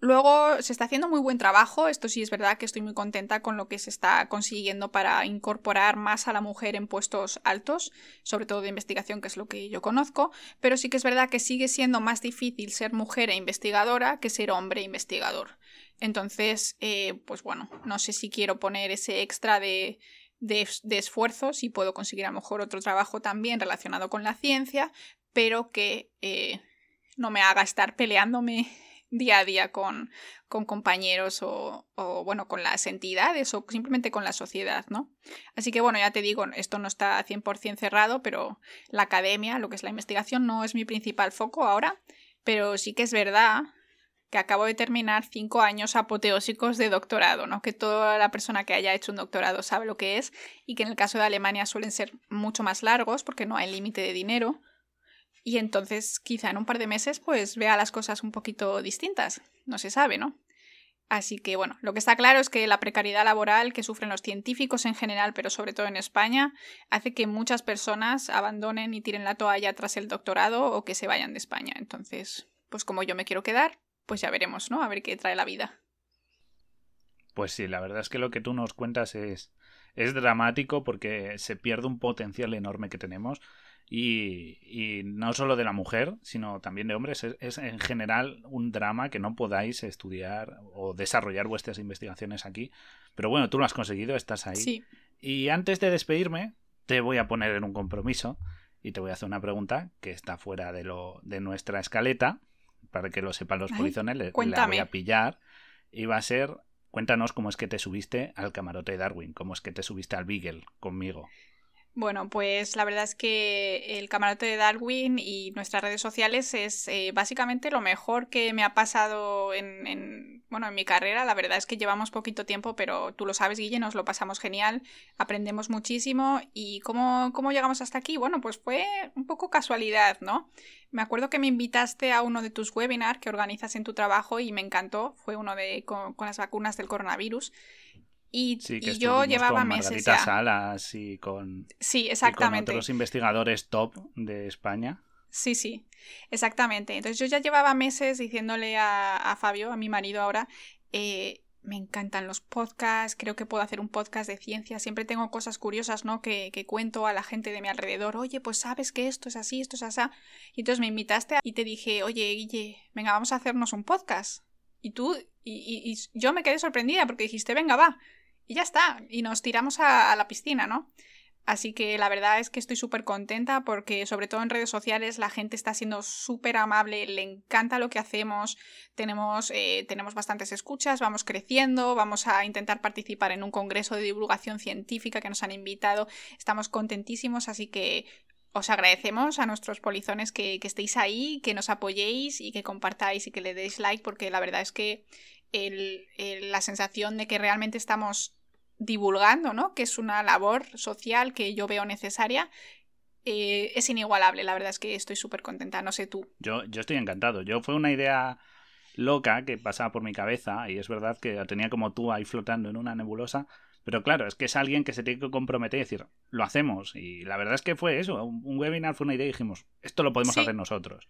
B: Luego se está haciendo muy buen trabajo, esto sí es verdad que estoy muy contenta con lo que se está consiguiendo para incorporar más a la mujer en puestos altos, sobre todo de investigación, que es lo que yo conozco, pero sí que es verdad que sigue siendo más difícil ser mujer e investigadora que ser hombre investigador. Entonces, eh, pues bueno, no sé si quiero poner ese extra de, de, esfuerzo, si puedo conseguir a lo mejor otro trabajo también relacionado con la ciencia, pero que eh, no me haga estar peleándome día a día con, con compañeros o, o, bueno, con las entidades o simplemente con la sociedad, ¿no? Así que bueno, ya te digo, esto no está 100% cerrado, pero la academia, lo que es la investigación, no es mi principal foco ahora, pero sí que es verdad que acabo de terminar cinco años apoteósicos de doctorado, ¿no? Que toda la persona que haya hecho un doctorado sabe lo que es y que en el caso de Alemania suelen ser mucho más largos porque no hay límite de dinero y entonces quizá en un par de meses pues vea las cosas un poquito distintas. No se sabe, ¿no? Así que bueno, lo que está claro es que la precariedad laboral que sufren los científicos en general, pero sobre todo en España, hace que muchas personas abandonen y tiren la toalla tras el doctorado o que se vayan de España. Entonces, pues como yo me quiero quedar, pues ya veremos, ¿no? A ver qué trae la vida.
A: Pues sí, la verdad es que lo que tú nos cuentas es, es dramático porque se pierde un potencial enorme que tenemos y, no solo de la mujer, sino también de hombres. Es, en general un drama que no podáis estudiar o desarrollar vuestras investigaciones aquí. Pero bueno, tú lo has conseguido, estás ahí. Y antes de despedirme, te voy a poner en un compromiso y te voy a hacer una pregunta que está fuera de, lo, de nuestra escaleta, para que lo sepan los polizones, la voy a pillar. Y va a ser, cuéntanos cómo es que te subiste al camarote de Darwin, cómo es que te subiste al Beagle conmigo.
B: Bueno, pues la verdad es que el camarote de Darwin y nuestras redes sociales es eh, básicamente lo mejor que me ha pasado en, bueno, en mi carrera. La verdad es que llevamos poquito tiempo, pero tú lo sabes, Guille, nos lo pasamos genial, aprendemos muchísimo. ¿Y cómo, cómo llegamos hasta aquí? Bueno, pues fue un poco casualidad, ¿no? Me acuerdo que me invitaste a uno de tus webinars que organizas en tu trabajo y me encantó. Fue uno de con las vacunas del coronavirus. Y, yo llevaba
A: con
B: meses
A: Margarita Salas y con,
B: sí, exactamente.
A: otros investigadores top de España.
B: Sí, sí, exactamente. Entonces yo ya llevaba meses diciéndole a, Fabio, a mi marido ahora, eh, me encantan los podcasts, creo que puedo hacer un podcast de ciencia, siempre tengo cosas curiosas, ¿no? Que, que, cuento a la gente de mi alrededor, oye, pues sabes que esto es así, esto es así. Y entonces me invitaste y te dije, oye, Guille, venga, vamos a hacernos un podcast. Y tú, y, y yo me quedé sorprendida porque dijiste, venga, va y ya está, y nos tiramos a, la piscina, ¿no? Así que la verdad es que estoy súper contenta porque sobre todo en redes sociales la gente está siendo súper amable, le encanta lo que hacemos, tenemos, eh, tenemos bastantes escuchas, vamos creciendo, vamos a intentar participar en un congreso de divulgación científica que nos han invitado, estamos contentísimos, así que os agradecemos a nuestros polizones que, estéis ahí, que nos apoyéis y que compartáis y que le deis like porque la verdad es que la sensación de que realmente estamos divulgando, ¿no? Que es una labor social que yo veo necesaria. Eh, es inigualable, la verdad es que estoy súper contenta, no sé tú.
A: Yo, yo estoy encantado. Yo fue una idea loca que pasaba por mi cabeza y es verdad que la tenía como tú ahí flotando en una nebulosa, pero claro, es que es alguien que se tiene que comprometer y decir, lo hacemos. Y la verdad es que fue eso, un, webinar fue una idea y dijimos, esto lo podemos hacer nosotros.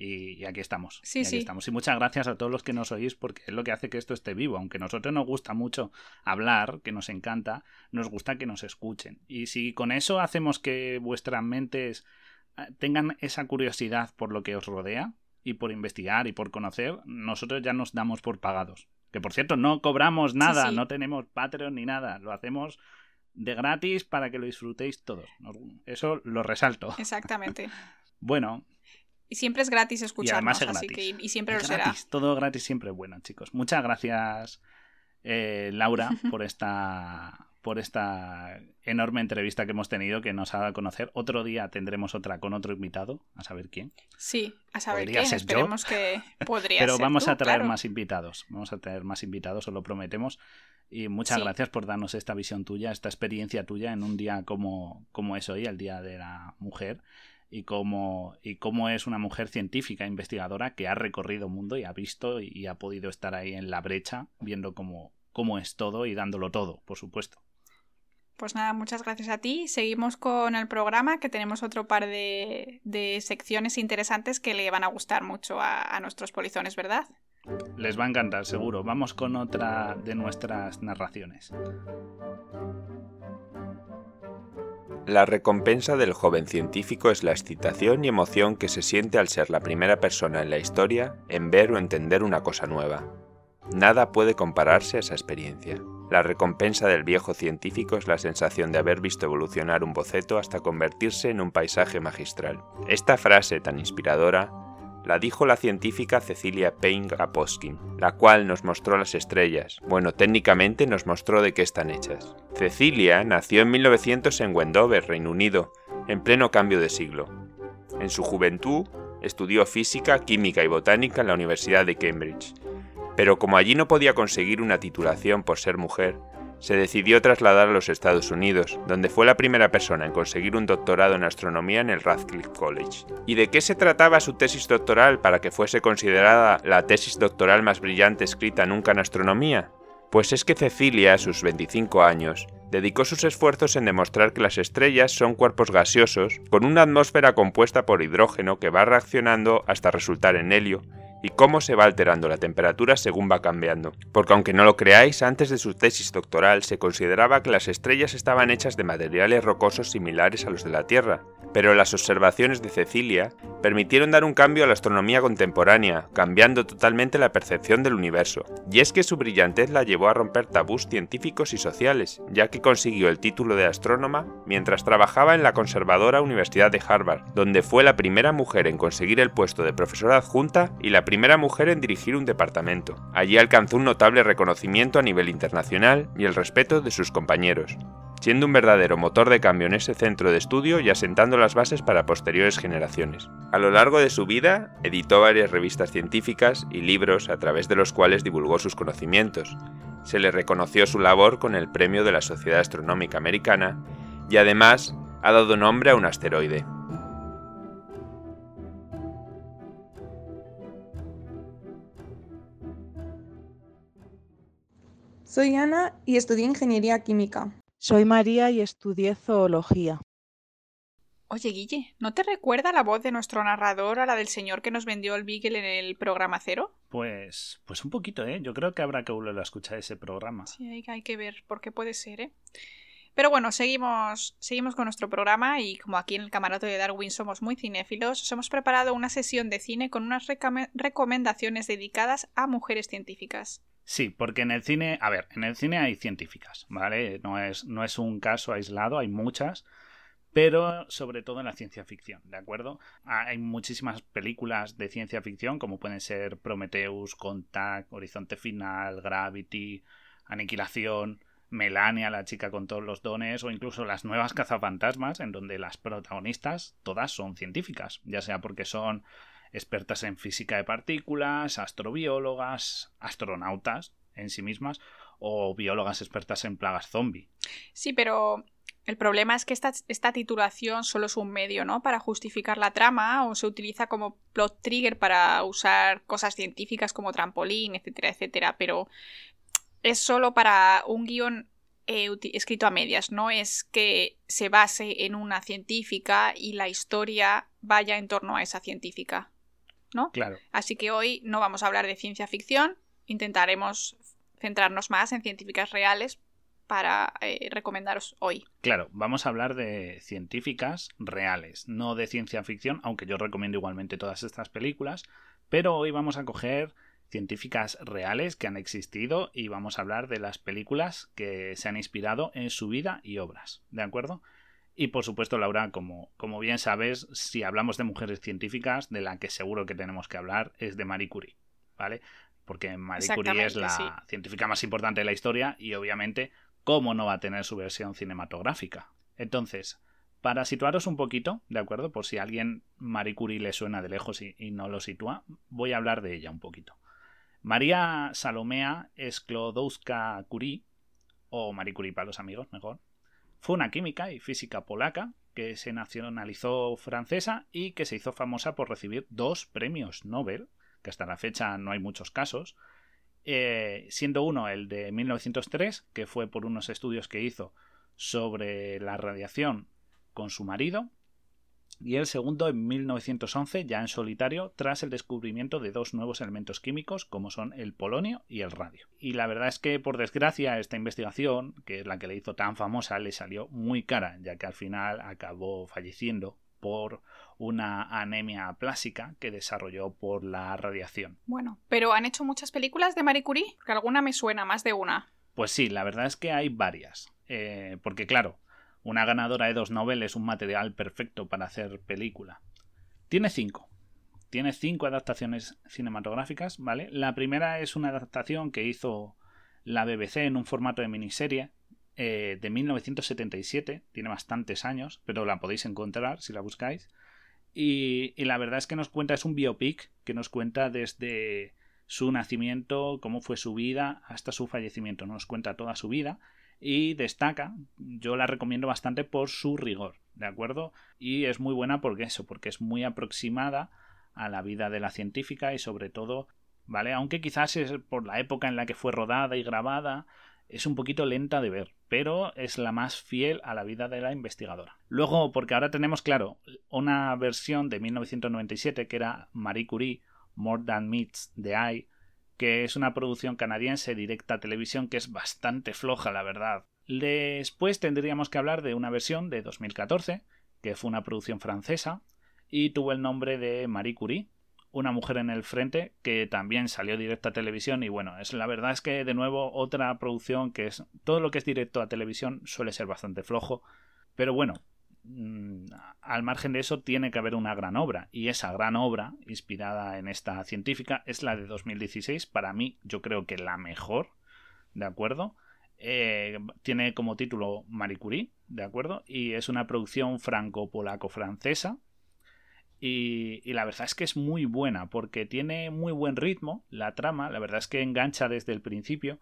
A: Y, aquí estamos.
B: Sí,
A: sí. estamos. Y muchas gracias a todos los que nos oís porque es lo que hace que esto esté vivo. Aunque a nosotros nos gusta mucho hablar, que nos encanta, nos gusta que nos escuchen. Y si con eso hacemos que vuestras mentes eh, tengan esa curiosidad por lo que os rodea y por investigar y por conocer, nosotros ya nos damos por pagados. Que por cierto, no cobramos nada,
B: sí.
A: no tenemos Patreon ni nada. Lo hacemos de gratis para que lo disfrutéis todos. Eso lo resalto.
B: Exactamente.
A: Bueno,
B: Y siempre es gratis escucharnos,
A: además es
B: así
A: gratis.
B: que y siempre
A: Es
B: lo será.
A: gratis, todo gratis siempre es bueno, chicos. Muchas gracias, eh, Laura, por esta por esta enorme entrevista que hemos tenido que nos ha dado a conocer. Otro día tendremos otra con otro invitado, a saber quién.
B: Sí, a saber
A: Podría
B: quién.
A: ser yo.
B: Esperemos que podría
A: Pero
B: ser
A: vamos
B: tú,
A: a traer
B: claro.
A: más invitados. Vamos a traer más invitados, os lo prometemos. Y muchas
B: Sí.
A: gracias por darnos esta visión tuya, esta experiencia tuya en un día como, como es hoy, el Día de la Mujer. Y cómo, y cómo es una mujer científica, investigadora, que ha recorrido el mundo y ha visto y, y ha podido estar ahí en la brecha, viendo cómo, cómo es todo y dándolo todo, por supuesto.
B: Pues nada, muchas gracias a ti. Seguimos con el programa, que tenemos otro par de, de secciones interesantes que le van a gustar mucho a, a nuestros polizones, ¿verdad?
A: Les va a encantar, seguro. Vamos con otra de nuestras narraciones.
C: La recompensa del joven científico es la excitación y emoción que se siente al ser la primera persona en la historia en ver o entender una cosa nueva. Nada puede compararse a esa experiencia. La recompensa del viejo científico es la sensación de haber visto evolucionar un boceto hasta convertirse en un paisaje magistral. Esta frase tan inspiradora la dijo la científica Cecilia Payne Gaposkin, la cual nos mostró las estrellas. Bueno, técnicamente nos mostró de qué están hechas. Cecilia nació en 1900 en Wendover, Reino Unido, en pleno cambio de siglo. En su juventud estudió física, química y botánica en la Universidad de Cambridge. Pero como allí no podía conseguir una titulación por ser mujer, se decidió trasladar a los Estados Unidos, donde fue la primera persona en conseguir un doctorado en astronomía en el Radcliffe College. ¿Y de qué se trataba su tesis doctoral para que fuese considerada la tesis doctoral más brillante escrita nunca en astronomía? Pues es que Cecilia, a sus 25 años, dedicó sus esfuerzos en demostrar que las estrellas son cuerpos gaseosos con una atmósfera compuesta por hidrógeno que va reaccionando hasta resultar en helio, y cómo se va alterando la temperatura según va cambiando. Porque aunque no lo creáis, antes de su tesis doctoral se consideraba que las estrellas estaban hechas de materiales rocosos similares a los de la Tierra, pero las observaciones de Cecilia permitieron dar un cambio a la astronomía contemporánea, cambiando totalmente la percepción del universo. Y es que su brillantez la llevó a romper tabús científicos y sociales, ya que consiguió el título de astrónoma mientras trabajaba en la conservadora Universidad de Harvard, donde fue la primera mujer en conseguir el puesto de profesora adjunta y la primera mujer en dirigir un departamento. Allí alcanzó un notable reconocimiento a nivel internacional y el respeto de sus compañeros siendo un verdadero motor de cambio en ese centro de estudio y asentando las bases para posteriores generaciones. A lo largo de su vida, editó varias revistas científicas y libros a través de los cuales divulgó sus conocimientos. Se le reconoció su labor con el premio de la Sociedad Astronómica Americana y además ha dado nombre a un asteroide.
E: Soy Ana y estudié ingeniería química.
G: Soy María y estudié zoología.
B: Oye, Guille, ¿no te recuerda la voz de nuestro narrador a la del señor que nos vendió el Beagle en el programa cero?
A: Pues, pues un poquito, ¿eh? Yo creo que habrá que volver a escuchar ese programa.
B: Sí, hay, hay que ver por qué puede ser, ¿eh? Pero bueno, seguimos, seguimos con nuestro programa y como aquí en el camarote de Darwin somos muy cinéfilos, os hemos preparado una sesión de cine con unas recome- recomendaciones dedicadas a mujeres científicas.
A: Sí, porque en el cine, a ver, en el cine hay científicas, ¿vale? No es, no es un caso aislado, hay muchas, pero sobre todo en la ciencia ficción, ¿de acuerdo? Hay muchísimas películas de ciencia ficción, como pueden ser Prometheus, Contact, Horizonte Final, Gravity, Aniquilación, Melania, la chica con todos los dones, o incluso las nuevas cazafantasmas, en donde las protagonistas todas son científicas, ya sea porque son expertas en física de partículas, astrobiólogas, astronautas en sí mismas, o biólogas expertas en plagas zombie.
B: Sí, pero el problema es que esta, titulación solo es un medio, ¿no? Para justificar la trama o se utiliza como plot trigger para usar cosas científicas como trampolín, etcétera, etcétera, pero es solo para un guion eh, escrito a medias, no es que se base en una científica y la historia vaya en torno a esa científica, ¿no?
A: Claro.
B: Así que hoy no vamos a hablar de ciencia ficción, intentaremos centrarnos más en científicas reales para eh, recomendaros hoy.
A: Claro, vamos a hablar de científicas reales, no de ciencia ficción, aunque yo recomiendo igualmente todas estas películas, pero hoy vamos a coger científicas reales que han existido y vamos a hablar de las películas que se han inspirado en su vida y obras, ¿de acuerdo? Y por supuesto, Laura, como, como bien sabes, si hablamos de mujeres científicas, de la que seguro que tenemos que hablar es de Marie Curie, ¿vale? Porque Marie Curie es la científica más importante de la historia y obviamente, ¿cómo no va a tener su versión cinematográfica? Entonces, para situaros un poquito, ¿de acuerdo? Por si a alguien Marie Curie le suena de lejos y, y no lo sitúa, voy a hablar de ella un poquito. María Salomea Sklodowska Curie, o Marie Curie para los amigos, mejor, fue una química y física polaca que se nacionalizó francesa y que se hizo famosa por recibir dos premios Nobel, que hasta la fecha no hay muchos casos, eh, siendo uno el de 1903, que fue por unos estudios que hizo sobre la radiación con su marido, y el segundo en 1911 ya en solitario tras el descubrimiento de dos nuevos elementos químicos como son el polonio y el radio. Y la verdad es que por desgracia esta investigación, que es la que le hizo tan famosa, le salió muy cara ya que al final acabó falleciendo por una anemia plástica que desarrolló por la radiación.
B: Bueno, pero han hecho muchas películas de Marie Curie, que alguna me suena, más de una.
A: Pues sí, la verdad es que hay varias. Eh, porque claro, una ganadora de dos Nobel es un material perfecto para hacer película. Tiene cinco. Tiene cinco adaptaciones cinematográficas, ¿vale? La primera es una adaptación que hizo la BBC en un formato de miniserie eh, de 1977. Tiene bastantes años, pero la podéis encontrar si la buscáis. Y, y, la verdad es que nos cuenta, es un biopic que nos cuenta desde su nacimiento, cómo fue su vida, hasta su fallecimiento. Nos cuenta toda su vida y destaca, yo la recomiendo bastante por su rigor, ¿de acuerdo? Y es muy buena porque eso, porque es muy aproximada a la vida de la científica y sobre todo, ¿vale? Aunque quizás es por la época en la que fue rodada y grabada, es un poquito lenta de ver, pero es la más fiel a la vida de la investigadora. Luego, porque ahora tenemos, claro, una versión de 1997 que era Marie Curie, More Than Meets the Eye, que es una producción canadiense directa a televisión que es bastante floja, la verdad. Después tendríamos que hablar de una versión de 2014, que fue una producción francesa, y tuvo el nombre de Marie Curie, una mujer en el frente que también salió directa a televisión y bueno, es la verdad es que de nuevo otra producción que es todo lo que es directo a televisión suele ser bastante flojo, pero bueno, al margen de eso tiene que haber una gran obra. Y esa gran obra inspirada en esta científica es la de 2016 para mí yo creo que la mejor de acuerdo eh, tiene como título Marie Curie de acuerdo y es una producción franco-polaco-francesa. Y, la verdad es que es muy buena porque tiene muy buen ritmo la trama. La verdad es que engancha desde el principio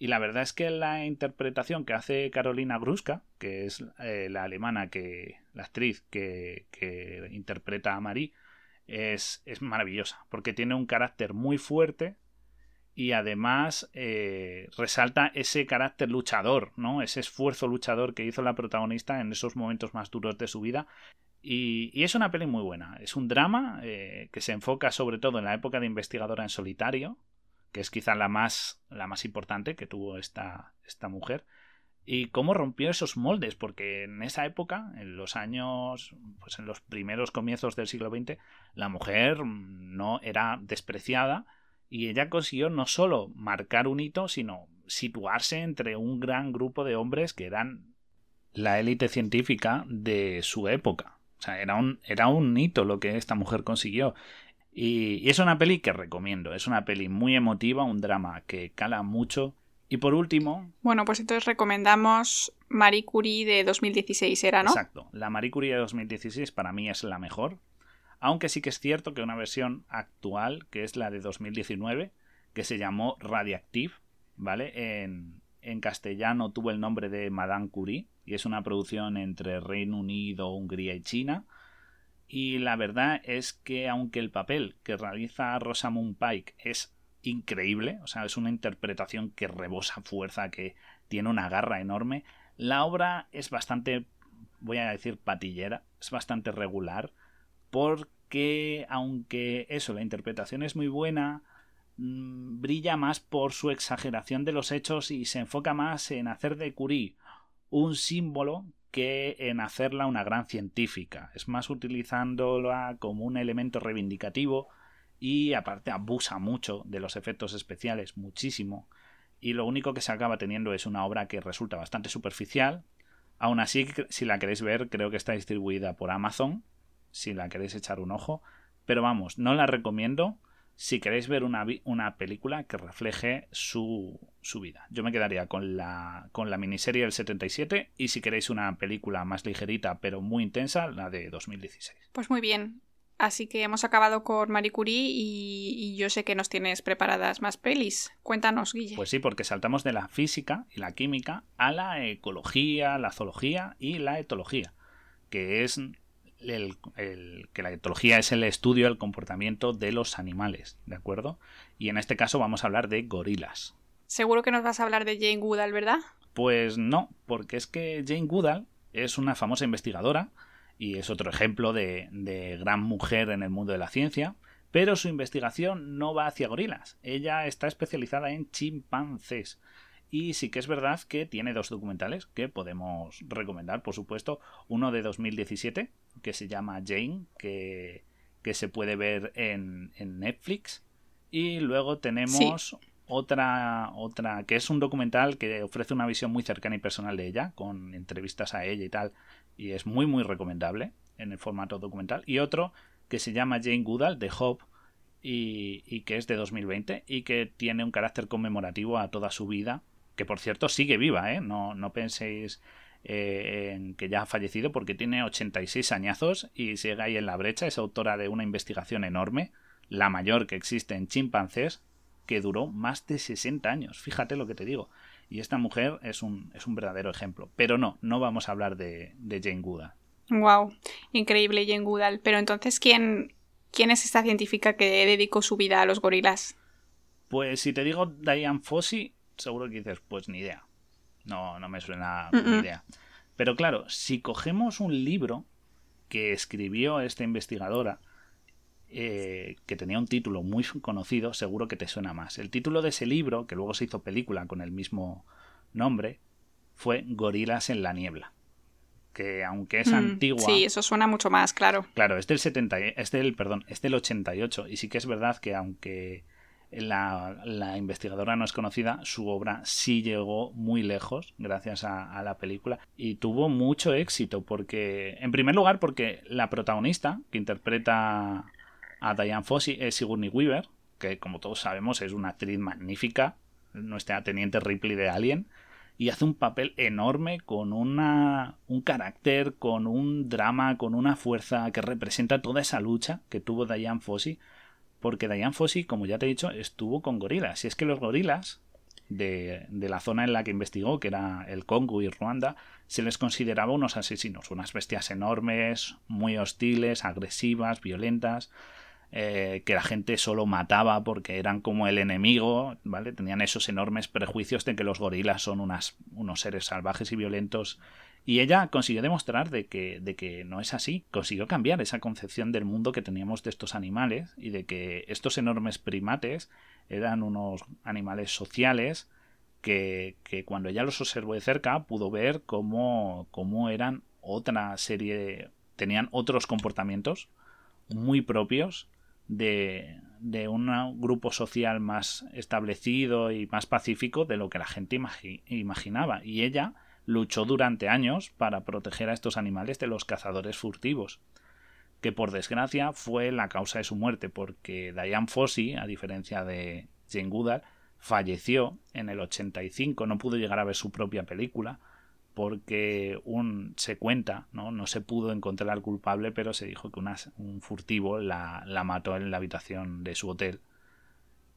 A: y la verdad es que la interpretación que hace Carolina Gruska, que es eh, la alemana que. la actriz que, interpreta a Marie, es, es, maravillosa. Porque tiene un carácter muy fuerte. Y además eh, resalta ese carácter luchador, ¿no? Ese esfuerzo luchador que hizo la protagonista en esos momentos más duros de su vida. Y, y es una peli muy buena. Es un drama eh, que se enfoca sobre todo en la época de investigadora en solitario, que es quizá la más, la más importante que tuvo esta, esta mujer, y cómo rompió esos moldes, porque en esa época, en los años, pues en los primeros comienzos del siglo XX, la mujer no era despreciada y ella consiguió no solo marcar un hito, sino situarse entre un gran grupo de hombres que eran la élite científica de su época. O sea, era un, era un hito lo que esta mujer consiguió. Y, es una peli que recomiendo. Es una peli muy emotiva, un drama que cala mucho. Y por último.
B: Bueno, pues entonces recomendamos Marie Curie de 2016, ¿era, no?
A: Exacto. La Marie Curie de 2016 para mí es la mejor. Aunque sí que es cierto que una versión actual, que es la de 2019, que se llamó Radiactive, ¿vale? En, en castellano tuvo el nombre de Madame Curie y es una producción entre Reino Unido, Hungría y China y la verdad es que aunque el papel que realiza Rosamund Pike es increíble, o sea, es una interpretación que rebosa fuerza, que tiene una garra enorme, la obra es bastante, voy a decir, patillera, es bastante regular, porque aunque eso, la interpretación es muy buena, mm, brilla más por su exageración de los hechos y se enfoca más en hacer de Curie un símbolo que en hacerla una gran científica. Es más utilizándola como un elemento reivindicativo y aparte abusa mucho de los efectos especiales, muchísimo. Y lo único que se acaba teniendo es una obra que resulta bastante superficial. Aún así, si la queréis ver, creo que está distribuida por Amazon, si la queréis echar un ojo. Pero vamos, no la recomiendo si queréis ver una, una película que refleje su, su, vida. Yo me quedaría con la, con la miniserie del 77 y si queréis una película más ligerita pero muy intensa, la de 2016.
B: Pues muy bien. Así que hemos acabado con Marie Curie y, y, yo sé que nos tienes preparadas más pelis. Cuéntanos, Guille.
A: Pues sí, porque saltamos de la física y la química a la ecología, la zoología y la etología, que es el, que la etología es el estudio del comportamiento de los animales, ¿de acuerdo? Y en este caso vamos a hablar de gorilas.
B: Seguro que nos vas a hablar de Jane Goodall, ¿verdad?
A: Pues no, porque es que Jane Goodall es una famosa investigadora y es otro ejemplo de, de gran mujer en el mundo de la ciencia, pero su investigación no va hacia gorilas. Ella está especializada en chimpancés. Y sí que es verdad que tiene dos documentales que podemos recomendar, por supuesto. Uno de 2017, que se llama Jane, que, que se puede ver en, en Netflix. Y luego tenemos otra, otra, que es un documental que ofrece una visión muy cercana y personal de ella, con entrevistas a ella y tal. Y es muy, muy recomendable en el formato documental. Y otro que se llama Jane Goodall, de Hope, y, y, que es de 2020 y que tiene un carácter conmemorativo a toda su vida que por cierto sigue viva, ¿eh? No, no penséis eh, en que ya ha fallecido porque tiene 86 añazos y sigue ahí en la brecha. Es autora de una investigación enorme, la mayor que existe en chimpancés, que duró más de 60 años. Fíjate lo que te digo. Y esta mujer es un, es un verdadero ejemplo. Pero no, no vamos a hablar de, de Jane Goodall.
B: Wow, increíble Jane Goodall. Pero entonces, ¿quién, ¿quién es esta científica que dedicó su vida a los gorilas?
A: Pues si te digo Diane Fossey, seguro que dices, pues ni idea. No, no me suena ni idea. Pero claro, si cogemos un libro que escribió esta investigadora, eh, que tenía un título muy conocido, seguro que te suena más. El título de ese libro, que luego se hizo película con el mismo nombre, fue Gorilas en la niebla. Que aunque es antigua.
B: Sí, eso suena mucho más, claro.
A: Claro, es del 70, es del, perdón, es del 88. Y sí que es verdad que aunque la, investigadora no es conocida, su obra sí llegó muy lejos gracias a, a, la película y tuvo mucho éxito porque, en primer lugar, porque la protagonista que interpreta a Diane Fossey es Sigourney Weaver, que como todos sabemos es una actriz magnífica, nuestra teniente Ripley de Alien, y hace un papel enorme con una, un carácter, con un drama, con una fuerza que representa toda esa lucha que tuvo Diane Fossey porque Diane Fossey, como ya te he dicho, estuvo con gorilas. Y es que los gorilas de, de, la zona en la que investigó, que era el Congo y Ruanda, se les consideraba unos asesinos, unas bestias enormes, muy hostiles, agresivas, violentas, eh, que la gente solo mataba porque eran como el enemigo, ¿vale? Tenían esos enormes prejuicios de que los gorilas son unas, unos seres salvajes y violentos y ella consiguió demostrar de que, de que no es así, consiguió cambiar esa concepción del mundo que teníamos de estos animales y de que estos enormes primates eran unos animales sociales que, que cuando ella los observó de cerca pudo ver cómo, cómo eran otra serie, tenían otros comportamientos muy propios de, de un grupo social más establecido y más pacífico de lo que la gente imagi imaginaba. Y ella luchó durante años para proteger a estos animales de los cazadores furtivos, que por desgracia fue la causa de su muerte, porque Diane Fossey, a diferencia de Jane Goodall, falleció en el 85, no pudo llegar a ver su propia película, porque un, se cuenta, ¿no? no se pudo encontrar al culpable, pero se dijo que un furtivo la, la mató en la habitación de su hotel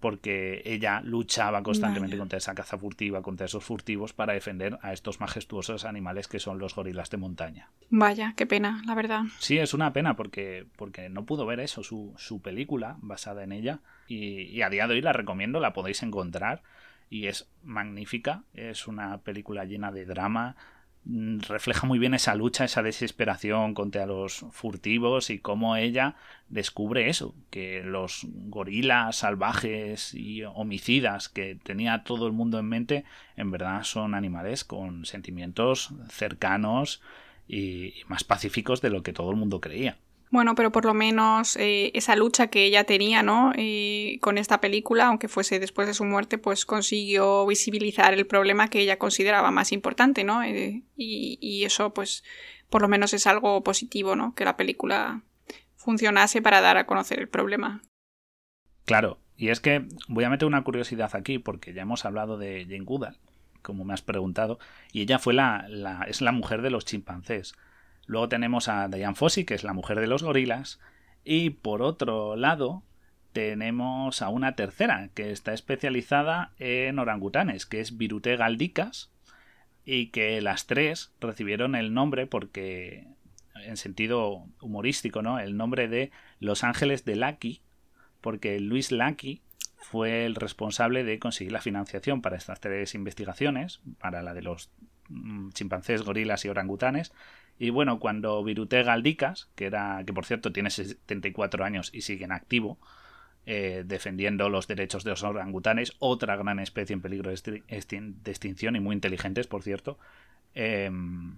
A: porque ella luchaba constantemente contra esa caza furtiva, contra esos furtivos, para defender a estos majestuosos animales que son los gorilas de montaña.
B: Vaya, qué pena, la verdad.
A: Sí, es una pena porque, porque no pudo ver eso, su, su película basada en ella, y, y a día de hoy la recomiendo, la podéis encontrar, y es magnífica, es una película llena de drama, refleja muy bien esa lucha, esa desesperación contra los furtivos y cómo ella descubre eso, que los gorilas salvajes y homicidas que tenía todo el mundo en mente, en verdad son animales con sentimientos cercanos y más pacíficos de lo que todo el mundo creía.
B: Bueno, pero por lo menos eh, esa lucha que ella tenía, ¿no? Eh, con esta película, aunque fuese después de su muerte, pues consiguió visibilizar el problema que ella consideraba más importante, ¿no? Eh, y, y, eso, pues, por lo menos es algo positivo, ¿no? Que la película funcionase para dar a conocer el problema.
A: Claro, y es que voy a meter una curiosidad aquí, porque ya hemos hablado de Jane Goodall, como me has preguntado, y ella fue la, la es la mujer de los chimpancés. Luego tenemos a Diane Fossey, que es la mujer de los gorilas. Y por otro lado, tenemos a una tercera, que está especializada en orangutanes, que es Virute Galdicas. Y que las tres recibieron el nombre porque, en sentido humorístico, ¿no? El nombre de Los Ángeles de Lucky, porque Luis Lucky fue el responsable de conseguir la financiación para estas tres investigaciones, para la de los mm, chimpancés, gorilas y orangutanes, y bueno, cuando Virute Galdicas, que era, que por cierto tiene 74 años y sigue en activo, eh, defendiendo los derechos de los orangutanes, otra gran especie en peligro de, extinción y muy inteligentes, por cierto, em,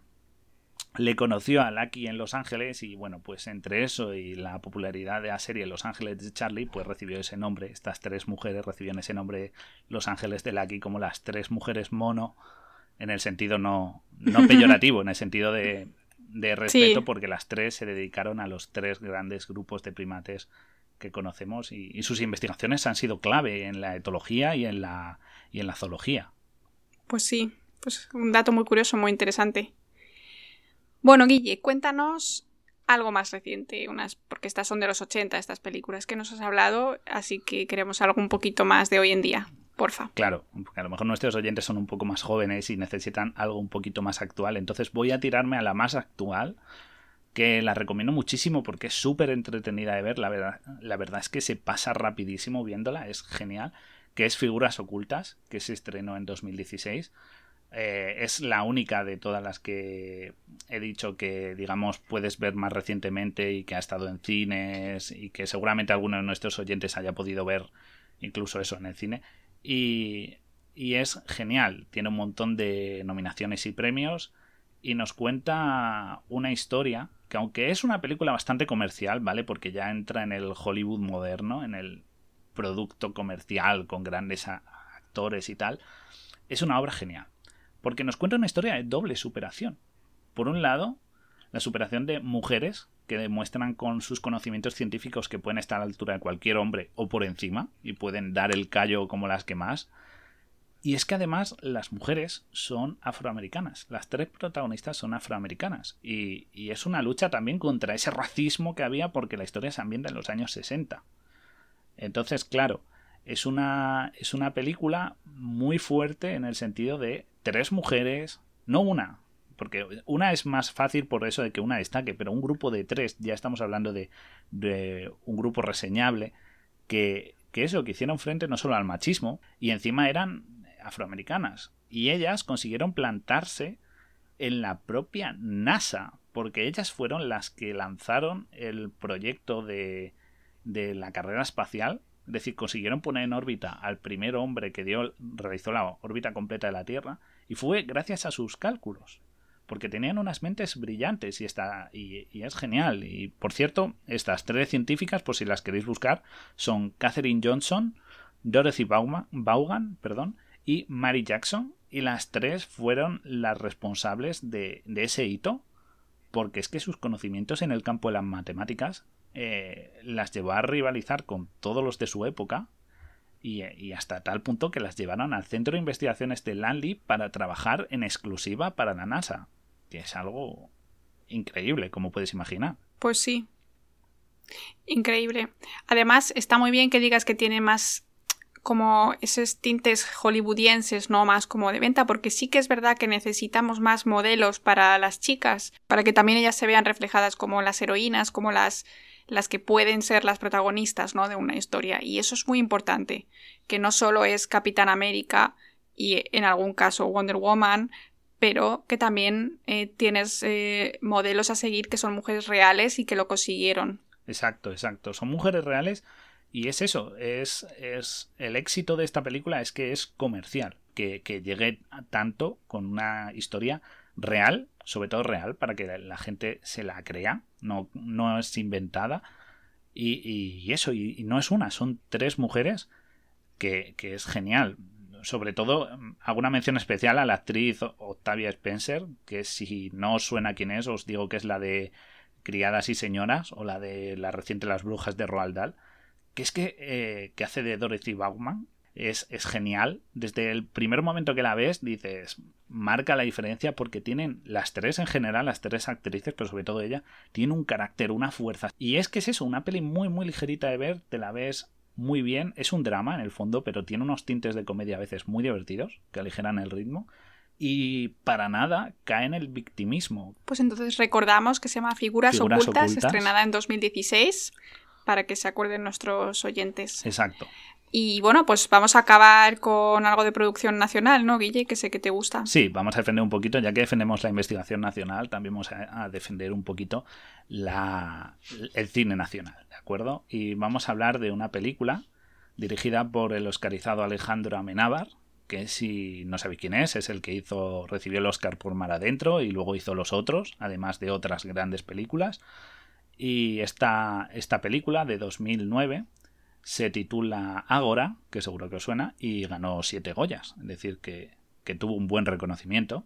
A: le conoció a Lucky en Los Ángeles y bueno, pues entre eso y la popularidad de la serie Los Ángeles de Charlie, pues recibió ese nombre, estas tres mujeres recibieron ese nombre Los Ángeles de Lucky como las tres mujeres mono, en el sentido no, no peyorativo, en el sentido de de respeto porque las tres se dedicaron a los tres grandes grupos de primates que conocemos y, sus investigaciones han sido clave en la etología y en la, y en la zoología.
B: Pues sí, pues un dato muy curioso, muy interesante. Bueno, Guille, cuéntanos algo más reciente, unas, porque estas son de los 80, estas películas que nos has hablado, así que queremos algo un poquito más de hoy en día porfa.
A: Claro, porque a lo mejor nuestros oyentes son un poco más jóvenes y necesitan algo un poquito más actual. Entonces voy a tirarme a la más actual, que la recomiendo muchísimo porque es súper entretenida de ver. La verdad, la verdad es que se pasa rapidísimo viéndola, es genial. Que es Figuras Ocultas, que se estrenó en 2016. Eh, es la única de todas las que he dicho que, digamos, puedes ver más recientemente y que ha estado en cines y que seguramente alguno de nuestros oyentes haya podido ver incluso eso en el cine. Y, es genial, tiene un montón de nominaciones y premios y nos cuenta una historia que aunque es una película bastante comercial, ¿vale? Porque ya entra en el Hollywood moderno, en el producto comercial con grandes actores y tal, es una obra genial. Porque nos cuenta una historia de doble superación. Por un lado, la superación de mujeres que demuestran con sus conocimientos científicos que pueden estar a la altura de cualquier hombre o por encima y pueden dar el callo como las que más. Y es que además las mujeres son afroamericanas. Las tres protagonistas son afroamericanas. Y, y, es una lucha también contra ese racismo que había porque la historia se ambienta en los años 60. Entonces, claro, es una, es una película muy fuerte en el sentido de tres mujeres, no una, porque una es más fácil por eso de que una destaque, pero un grupo de tres, ya estamos hablando de, un grupo reseñable, que, que eso, que hicieron frente no solo al machismo, y encima eran afroamericanas. Y ellas consiguieron plantarse en la propia NASA, porque ellas fueron las que lanzaron el proyecto de, de la carrera espacial, es decir, consiguieron poner en órbita al primer hombre que dio, realizó la órbita completa de la Tierra, y fue gracias a sus cálculos porque tenían unas mentes brillantes y, está, y, es genial. Y por cierto, estas tres científicas, por si las queréis buscar, son Catherine Johnson, Dorothy Vaughan, perdón, y Mary Jackson. Y las tres fueron las responsables de, ese hito, porque es que sus conocimientos en el campo de las matemáticas eh, las llevó a rivalizar con todos los de su época y, hasta tal punto que las llevaron al Centro de Investigaciones de Langley para trabajar en exclusiva para la NASA es algo increíble, como puedes imaginar.
B: Pues sí. Increíble. Además, está muy bien que digas que tiene más como esos tintes hollywoodienses, no más como de venta, porque sí que es verdad que necesitamos más modelos para las chicas, para que también ellas se vean reflejadas como las heroínas, como las las que pueden ser las protagonistas, ¿no? de una historia y eso es muy importante, que no solo es Capitán América y en algún caso Wonder Woman, pero que también eh, tienes eh, modelos a seguir que son mujeres reales y que lo consiguieron.
A: Exacto, exacto. Son mujeres reales y es eso, es, es el éxito de esta película es que es comercial. que, que llegue tanto con una historia real, sobre todo real, para que la gente se la crea, no, no es inventada. Y, y eso, y, no es una, son tres mujeres que, que es genial. Sobre todo, hago una mención especial a la actriz Octavia Spencer, que si no os suena quién es, os digo que es la de Criadas y Señoras o la de la reciente Las Brujas de Roald Dahl, que es que, eh, que hace de Dorothy Bauman, es, es, genial. Desde el primer momento que la ves, dices, marca la diferencia porque tienen las tres en general, las tres actrices, pero sobre todo ella, tiene un carácter, una fuerza. Y es que es eso, una peli muy, muy ligerita de ver, te la ves muy bien. Es un drama en el fondo, pero tiene unos tintes de comedia a veces muy divertidos, que aligeran el ritmo. Y para nada cae en el victimismo.
B: Pues entonces recordamos que se llama Figuras, ocultas, ocultas, estrenada en 2016, para que se acuerden nuestros oyentes.
A: Exacto.
B: Y bueno, pues vamos a acabar con algo de producción nacional, ¿no, Guille? Que sé que te gusta.
A: Sí, vamos a defender un poquito, ya que defendemos la investigación nacional, también vamos a, defender un poquito la, el cine nacional, ¿de Y vamos a hablar de una película dirigida por el oscarizado Alejandro Amenábar, que si no sabéis quién es, es el que hizo, recibió el Oscar por Mar Adentro y luego hizo los otros, además de otras grandes películas. Y esta, esta película de 2009 se titula Ágora, que seguro que os suena, y ganó siete Goyas, es decir, que, tuvo un buen reconocimiento.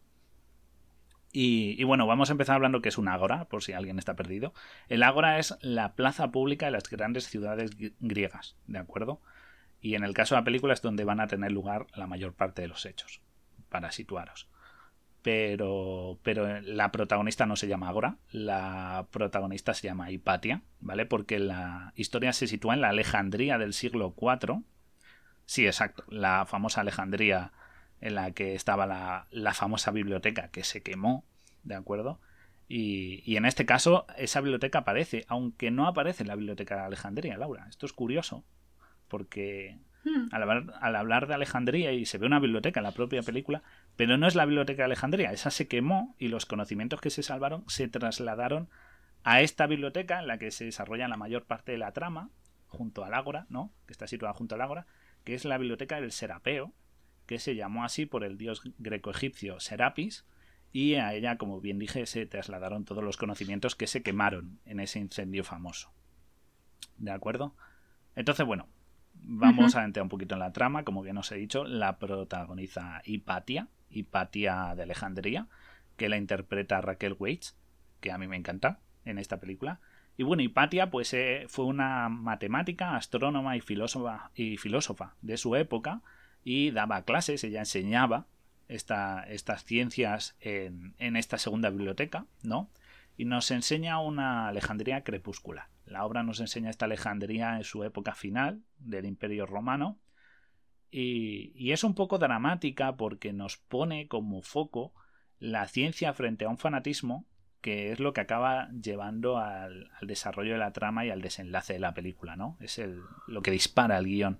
A: Y, bueno, vamos a empezar hablando que es un ágora, por si alguien está perdido. El ágora es la plaza pública de las grandes ciudades griegas, ¿de acuerdo? Y en el caso de la película es donde van a tener lugar la mayor parte de los hechos, para situaros pero, pero la protagonista no se llama Agora, la protagonista se llama Hipatia, ¿vale? Porque la historia se sitúa en la Alejandría del siglo IV. Sí, exacto, la famosa Alejandría en la que estaba la, la famosa biblioteca que se quemó, ¿de acuerdo? Y, y, en este caso esa biblioteca aparece, aunque no aparece en la biblioteca de Alejandría, Laura. Esto es curioso, porque Hmm. Al, hablar, de Alejandría y se ve una biblioteca en la propia película, pero no es la biblioteca de Alejandría, esa se quemó y los conocimientos que se salvaron se trasladaron a esta biblioteca en la que se desarrolla la mayor parte de la trama, junto al Ágora, ¿no? que está situada junto al Ágora, que es la biblioteca del Serapeo, que se llamó así por el dios greco-egipcio Serapis, y a ella, como bien dije, se trasladaron todos los conocimientos que se quemaron en ese incendio famoso. ¿De acuerdo? Entonces, bueno, Vamos a entrar un poquito en la trama, como bien os he dicho, la protagoniza Hipatia, Hipatia de Alejandría, que la interpreta Raquel Waits, que a mí me encanta en esta película. Y bueno, Hipatia pues eh, fue una matemática, astrónoma y filósofa, y filósofa de su época y daba clases, ella enseñaba esta, estas ciencias en, en esta segunda biblioteca, ¿no? Y nos enseña una Alejandría crepuscular. La obra nos enseña esta Alejandría en su época final del Imperio Romano y, es un poco dramática porque nos pone como foco la ciencia frente a un fanatismo que es lo que acaba llevando al, desarrollo de la trama y al desenlace de la película, ¿no? Es lo que dispara el guion.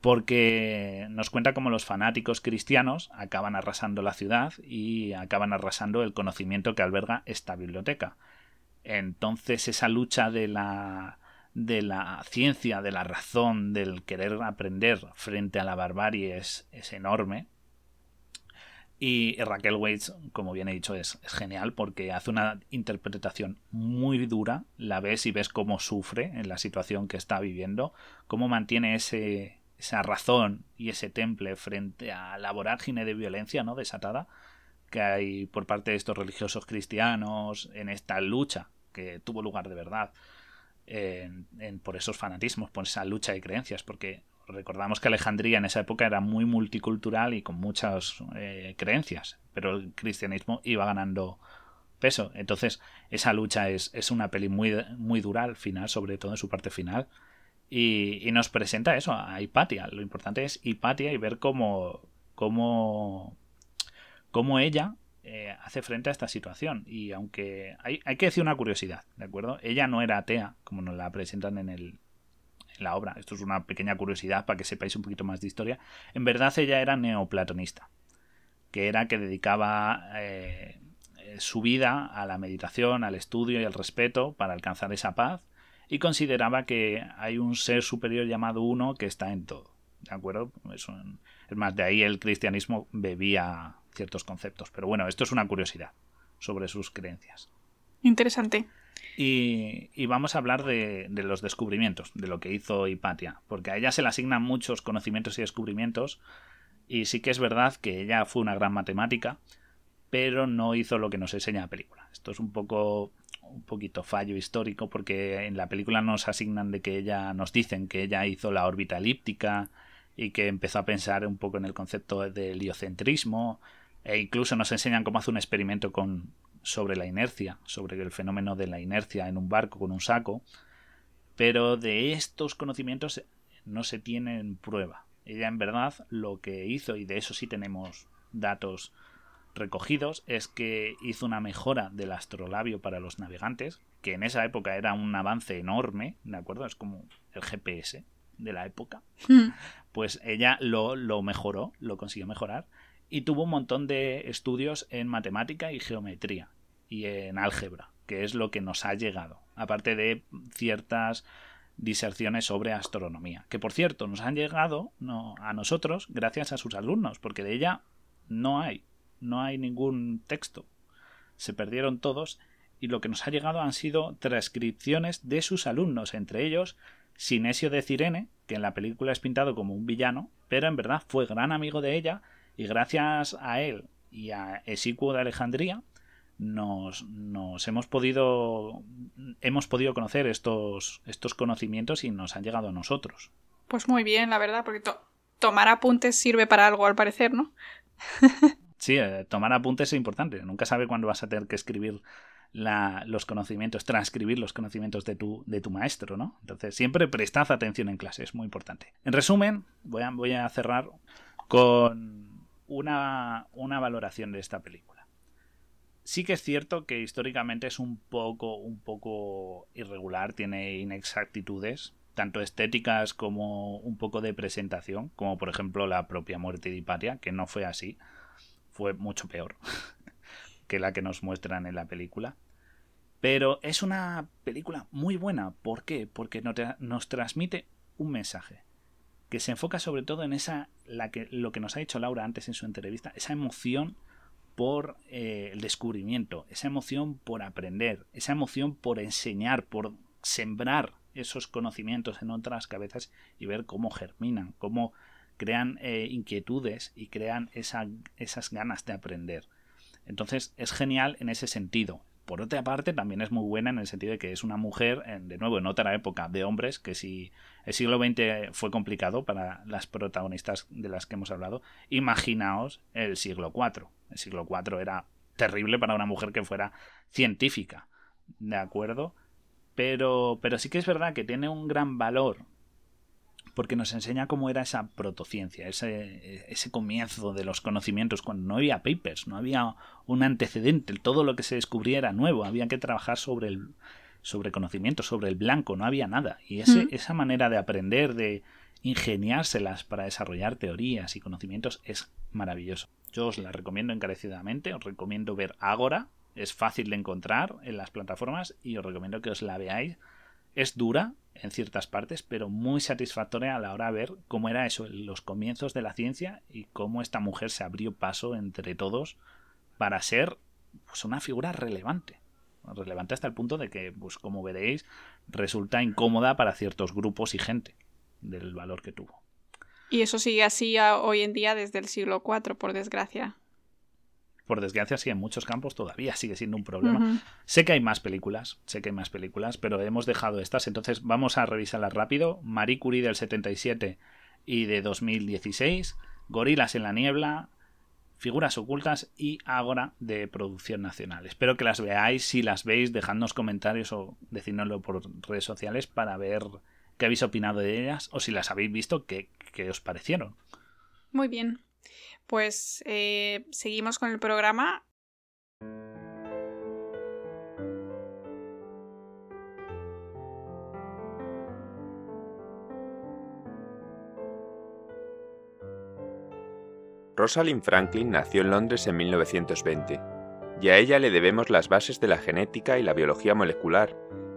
A: Porque nos cuenta cómo los fanáticos cristianos acaban arrasando la ciudad y acaban arrasando el conocimiento que alberga esta biblioteca. Entonces esa lucha de la, de la ciencia, de la razón, del querer aprender frente a la barbarie es, es enorme. Y Raquel Waits, como bien he dicho, es, es, genial porque hace una interpretación muy dura. La ves y ves cómo sufre en la situación que está viviendo, cómo mantiene ese, esa razón y ese temple frente a la vorágine de violencia no desatada que hay por parte de estos religiosos cristianos en esta lucha que tuvo lugar de verdad por esos fanatismos, por esa lucha de creencias, porque recordamos que Alejandría en esa época era muy multicultural y con muchas eh, creencias, pero el cristianismo iba ganando peso. Entonces, esa lucha es, es, una peli muy, muy dura al final, sobre todo en su parte final. Y, nos presenta eso, a Hipatia. Lo importante es Hipatia y ver cómo, cómo, cómo ella eh, hace frente a esta situación. Y aunque hay, hay, que decir una curiosidad, ¿de acuerdo? Ella no era atea, como nos la presentan en, el, en la obra. Esto es una pequeña curiosidad para que sepáis un poquito más de historia. En verdad ella era neoplatonista, que era que dedicaba eh, su vida a la meditación, al estudio y al respeto para alcanzar esa paz y consideraba que hay un ser superior llamado uno que está en todo. ¿De acuerdo? Es, es más, de ahí el cristianismo bebía ciertos conceptos. Pero bueno, esto es una curiosidad sobre sus creencias.
B: Interesante.
A: Y, vamos a hablar de, los descubrimientos, de lo que hizo Hipatia, porque a ella se le asignan muchos conocimientos y descubrimientos, y sí que es verdad que ella fue una gran matemática, pero no hizo lo que nos enseña la película. Esto es un poco un poquito fallo histórico porque en la película nos asignan de que ella nos dicen que ella hizo la órbita elíptica y que empezó a pensar un poco en el concepto del heliocentrismo e incluso nos enseñan cómo hace un experimento con, sobre la inercia, sobre el fenómeno de la inercia en un barco con un saco, pero de estos conocimientos no se tienen prueba. Ella en verdad lo que hizo, y de eso sí tenemos datos recogidos, es que hizo una mejora del astrolabio para los navegantes, que en esa época era un avance enorme, ¿de acuerdo? Es como el GPS de la época. Hmm. Pues ella lo, lo mejoró, lo consiguió mejorar, y tuvo un montón de estudios en matemática y geometría y en álgebra, que es lo que nos ha llegado, aparte de ciertas diserciones sobre astronomía, que por cierto nos han llegado no, a nosotros gracias a sus alumnos, porque de ella no hay, no hay ningún texto, se perdieron todos y lo que nos ha llegado han sido transcripciones de sus alumnos, entre ellos Sinesio de Cirene, que en la película es pintado como un villano, pero en verdad fue gran amigo de ella y gracias a él y a Esicuo de Alejandría nos, hemos podido hemos podido conocer estos, estos conocimientos y nos han llegado a nosotros.
B: Pues muy bien, la verdad, porque tomar apuntes sirve para algo al parecer, ¿no?
A: sí, eh, tomar apuntes es importante. Nunca sabe cuándo vas a tener que escribir la, los conocimientos, transcribir los conocimientos de tu, de tu maestro, ¿no? Entonces, siempre prestad atención en clase, es muy importante. En resumen, voy a, voy a cerrar con una, una valoración de esta película. Sí que es cierto que históricamente es un poco, un poco irregular, tiene inexactitudes, tanto estéticas como un poco de presentación, como por ejemplo la propia muerte de Hipatia, que no fue así, fue mucho peor que la que nos muestran en la película. Pero es una película muy buena. ¿Por qué? Porque nos transmite un mensaje que se enfoca sobre todo en esa, la que, lo que nos ha dicho Laura antes en su entrevista, esa emoción por eh, el descubrimiento, esa emoción por aprender, esa emoción por enseñar, por sembrar esos conocimientos en otras cabezas y ver cómo germinan, cómo crean eh, inquietudes y crean esa, esas ganas de aprender. Entonces es genial en ese sentido. Por otra parte, también es muy buena en el sentido de que es una mujer, de nuevo, en otra época de hombres, que si el siglo XX fue complicado para las protagonistas de las que hemos hablado, imaginaos el siglo IV. El siglo IV era terrible para una mujer que fuera científica, ¿de acuerdo? Pero, pero sí que es verdad que tiene un gran valor porque nos enseña cómo era esa protociencia, ese, ese comienzo de los conocimientos, cuando no había papers, no había un antecedente, todo lo que se descubría era nuevo, había que trabajar sobre el sobre conocimiento, sobre el blanco, no había nada. Y ese, esa manera de aprender, de ingeniárselas para desarrollar teorías y conocimientos es maravilloso. Yo os la recomiendo encarecidamente, os recomiendo ver Agora, es fácil de encontrar en las plataformas y os recomiendo que os la veáis. Es dura, en ciertas partes, pero muy satisfactoria a la hora de ver cómo era eso, los comienzos de la ciencia y cómo esta mujer se abrió paso entre todos para ser pues, una figura relevante. Relevante hasta el punto de que, pues como veréis, resulta incómoda para ciertos grupos y gente del valor que tuvo.
B: Y eso sigue así hoy en día desde el siglo IV, por desgracia
A: por desgracia sí en muchos campos todavía sigue siendo un problema. Sé que hay más películas, sé que hay más películas, pero hemos dejado estas, entonces vamos a revisarlas rápido. Marie Curie del 77 y de 2016, Gorilas en la niebla, Figuras ocultas y Ágora de producción nacional. Espero que las veáis, si las veis, dejadnos comentarios o decídnoslo por redes sociales para ver qué habéis opinado de ellas o si las habéis visto, qué, qué os parecieron.
B: Muy bien. Pues eh, seguimos con el programa.
C: Rosalind Franklin nació en Londres en 1920, y a ella le debemos las bases de la genética y la biología molecular,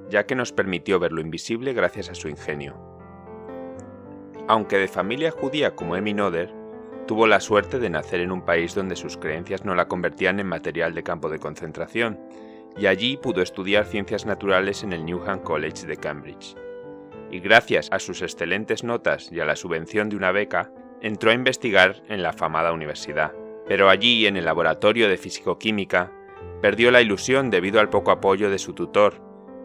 C: ya que nos permitió ver lo invisible gracias a su ingenio. Aunque de familia judía como Emmy Noether, tuvo la suerte de nacer en un país donde sus creencias no la convertían en material de campo de concentración, y allí pudo estudiar ciencias naturales en el Newham College de Cambridge. Y gracias a sus excelentes notas y a la subvención de una beca, entró a investigar en la afamada universidad. Pero allí, en el laboratorio de fisicoquímica, perdió la ilusión debido al poco apoyo de su tutor,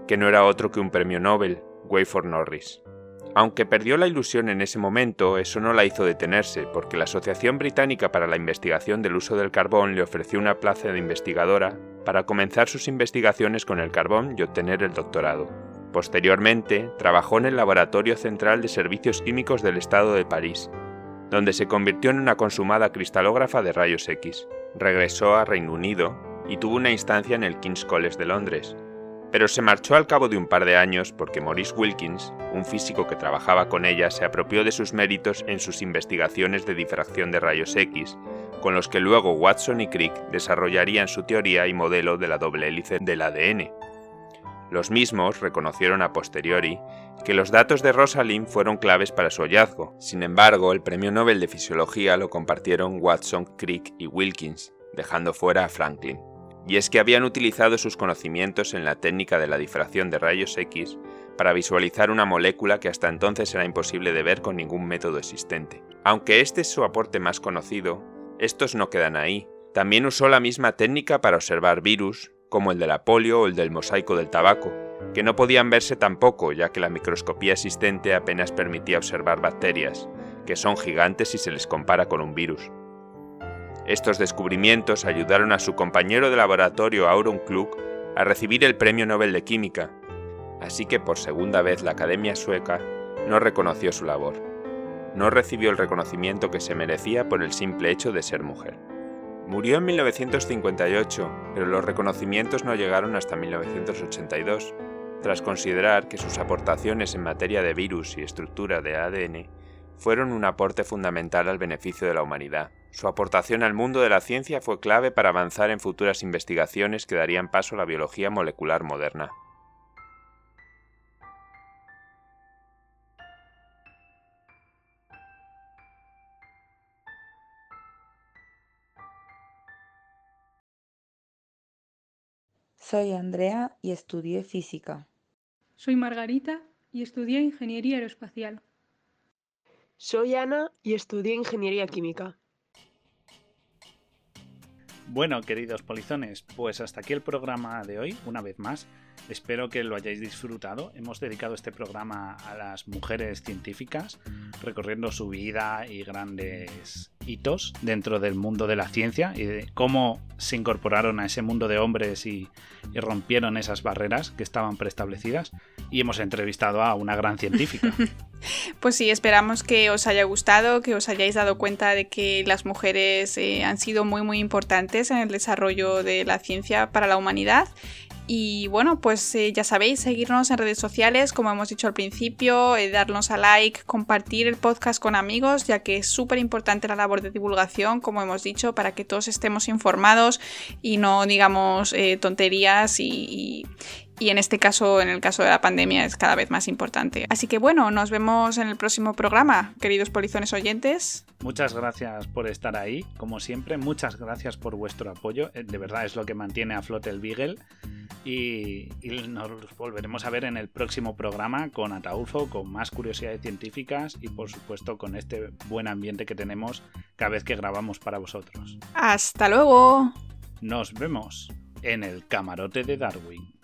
C: que no era otro que un premio Nobel, Wayford Norris. Aunque perdió la ilusión en ese momento, eso no la hizo detenerse, porque la Asociación Británica para la Investigación del Uso del Carbón le ofreció una plaza de investigadora para comenzar sus investigaciones con el carbón y obtener el doctorado. Posteriormente, trabajó en el Laboratorio Central de Servicios Químicos del Estado de París, donde se convirtió en una consumada cristalógrafa de rayos X. Regresó a Reino Unido y tuvo una instancia en el King's College de Londres, pero se marchó al cabo de un par de años porque Maurice Wilkins, un físico que trabajaba con ella, se apropió de sus méritos en sus investigaciones de difracción de rayos X, con los que luego Watson y Crick desarrollarían su teoría y modelo de la doble hélice del ADN. Los mismos reconocieron a posteriori que los datos de Rosalind fueron claves para su hallazgo. Sin embargo, el premio Nobel de Fisiología lo compartieron Watson, Crick y Wilkins, dejando fuera a Franklin. Y es que habían utilizado sus conocimientos en la técnica de la difracción de rayos X para visualizar una molécula que hasta entonces era imposible de ver con ningún método existente. Aunque este es su aporte más conocido, estos no quedan ahí. También usó la misma técnica para observar virus, como el de la polio o el del mosaico del tabaco, que no podían verse tampoco ya que la microscopía existente apenas permitía observar bacterias, que son gigantes si se les compara con un virus. Estos descubrimientos ayudaron a su compañero de laboratorio Auron Klug a recibir el Premio Nobel de Química, así que por segunda vez la Academia Sueca no reconoció su labor. No recibió el reconocimiento que se merecía por el simple hecho de ser mujer. Murió en 1958, pero los reconocimientos no llegaron hasta 1982, tras considerar que sus aportaciones en materia de virus y estructura de ADN fueron un aporte fundamental al beneficio de la humanidad. Su aportación al mundo de la ciencia fue clave para avanzar en futuras investigaciones que darían paso a la biología molecular moderna.
H: Soy Andrea y estudié física.
I: Soy Margarita y estudié ingeniería aeroespacial.
J: Soy Ana y estudié ingeniería química.
A: Bueno, queridos polizones, pues hasta aquí el programa de hoy, una vez más. Espero que lo hayáis disfrutado. Hemos dedicado este programa a las mujeres científicas, recorriendo su vida y grandes hitos dentro del mundo de la ciencia y de cómo se incorporaron a ese mundo de hombres y, rompieron esas barreras que estaban preestablecidas. Y hemos entrevistado a una gran científica.
B: Pues sí, esperamos que os haya gustado, que os hayáis dado cuenta de que las mujeres eh, han sido muy muy importantes en el desarrollo de la ciencia para la humanidad y bueno, pues eh, ya sabéis, seguirnos en redes sociales, como hemos dicho al principio, eh, darnos a like, compartir el podcast con amigos, ya que es súper importante la labor de divulgación, como hemos dicho, para que todos estemos informados y no digamos eh, tonterías y, y en este caso, en el caso de la pandemia, es cada vez más importante. Así que bueno, nos vemos en el próximo programa, queridos polizones oyentes.
A: Muchas gracias por estar ahí, como siempre, muchas gracias por vuestro apoyo, eh, de verdad es lo que mantiene a flote el Beagle y, y nos volveremos a ver en el próximo programa con Ataulfo, con más curiosidades científicas y por supuesto con este buen ambiente que tenemos cada vez que grabamos para vosotros.
B: Hasta luego.
A: Nos vemos en el camarote de Darwin.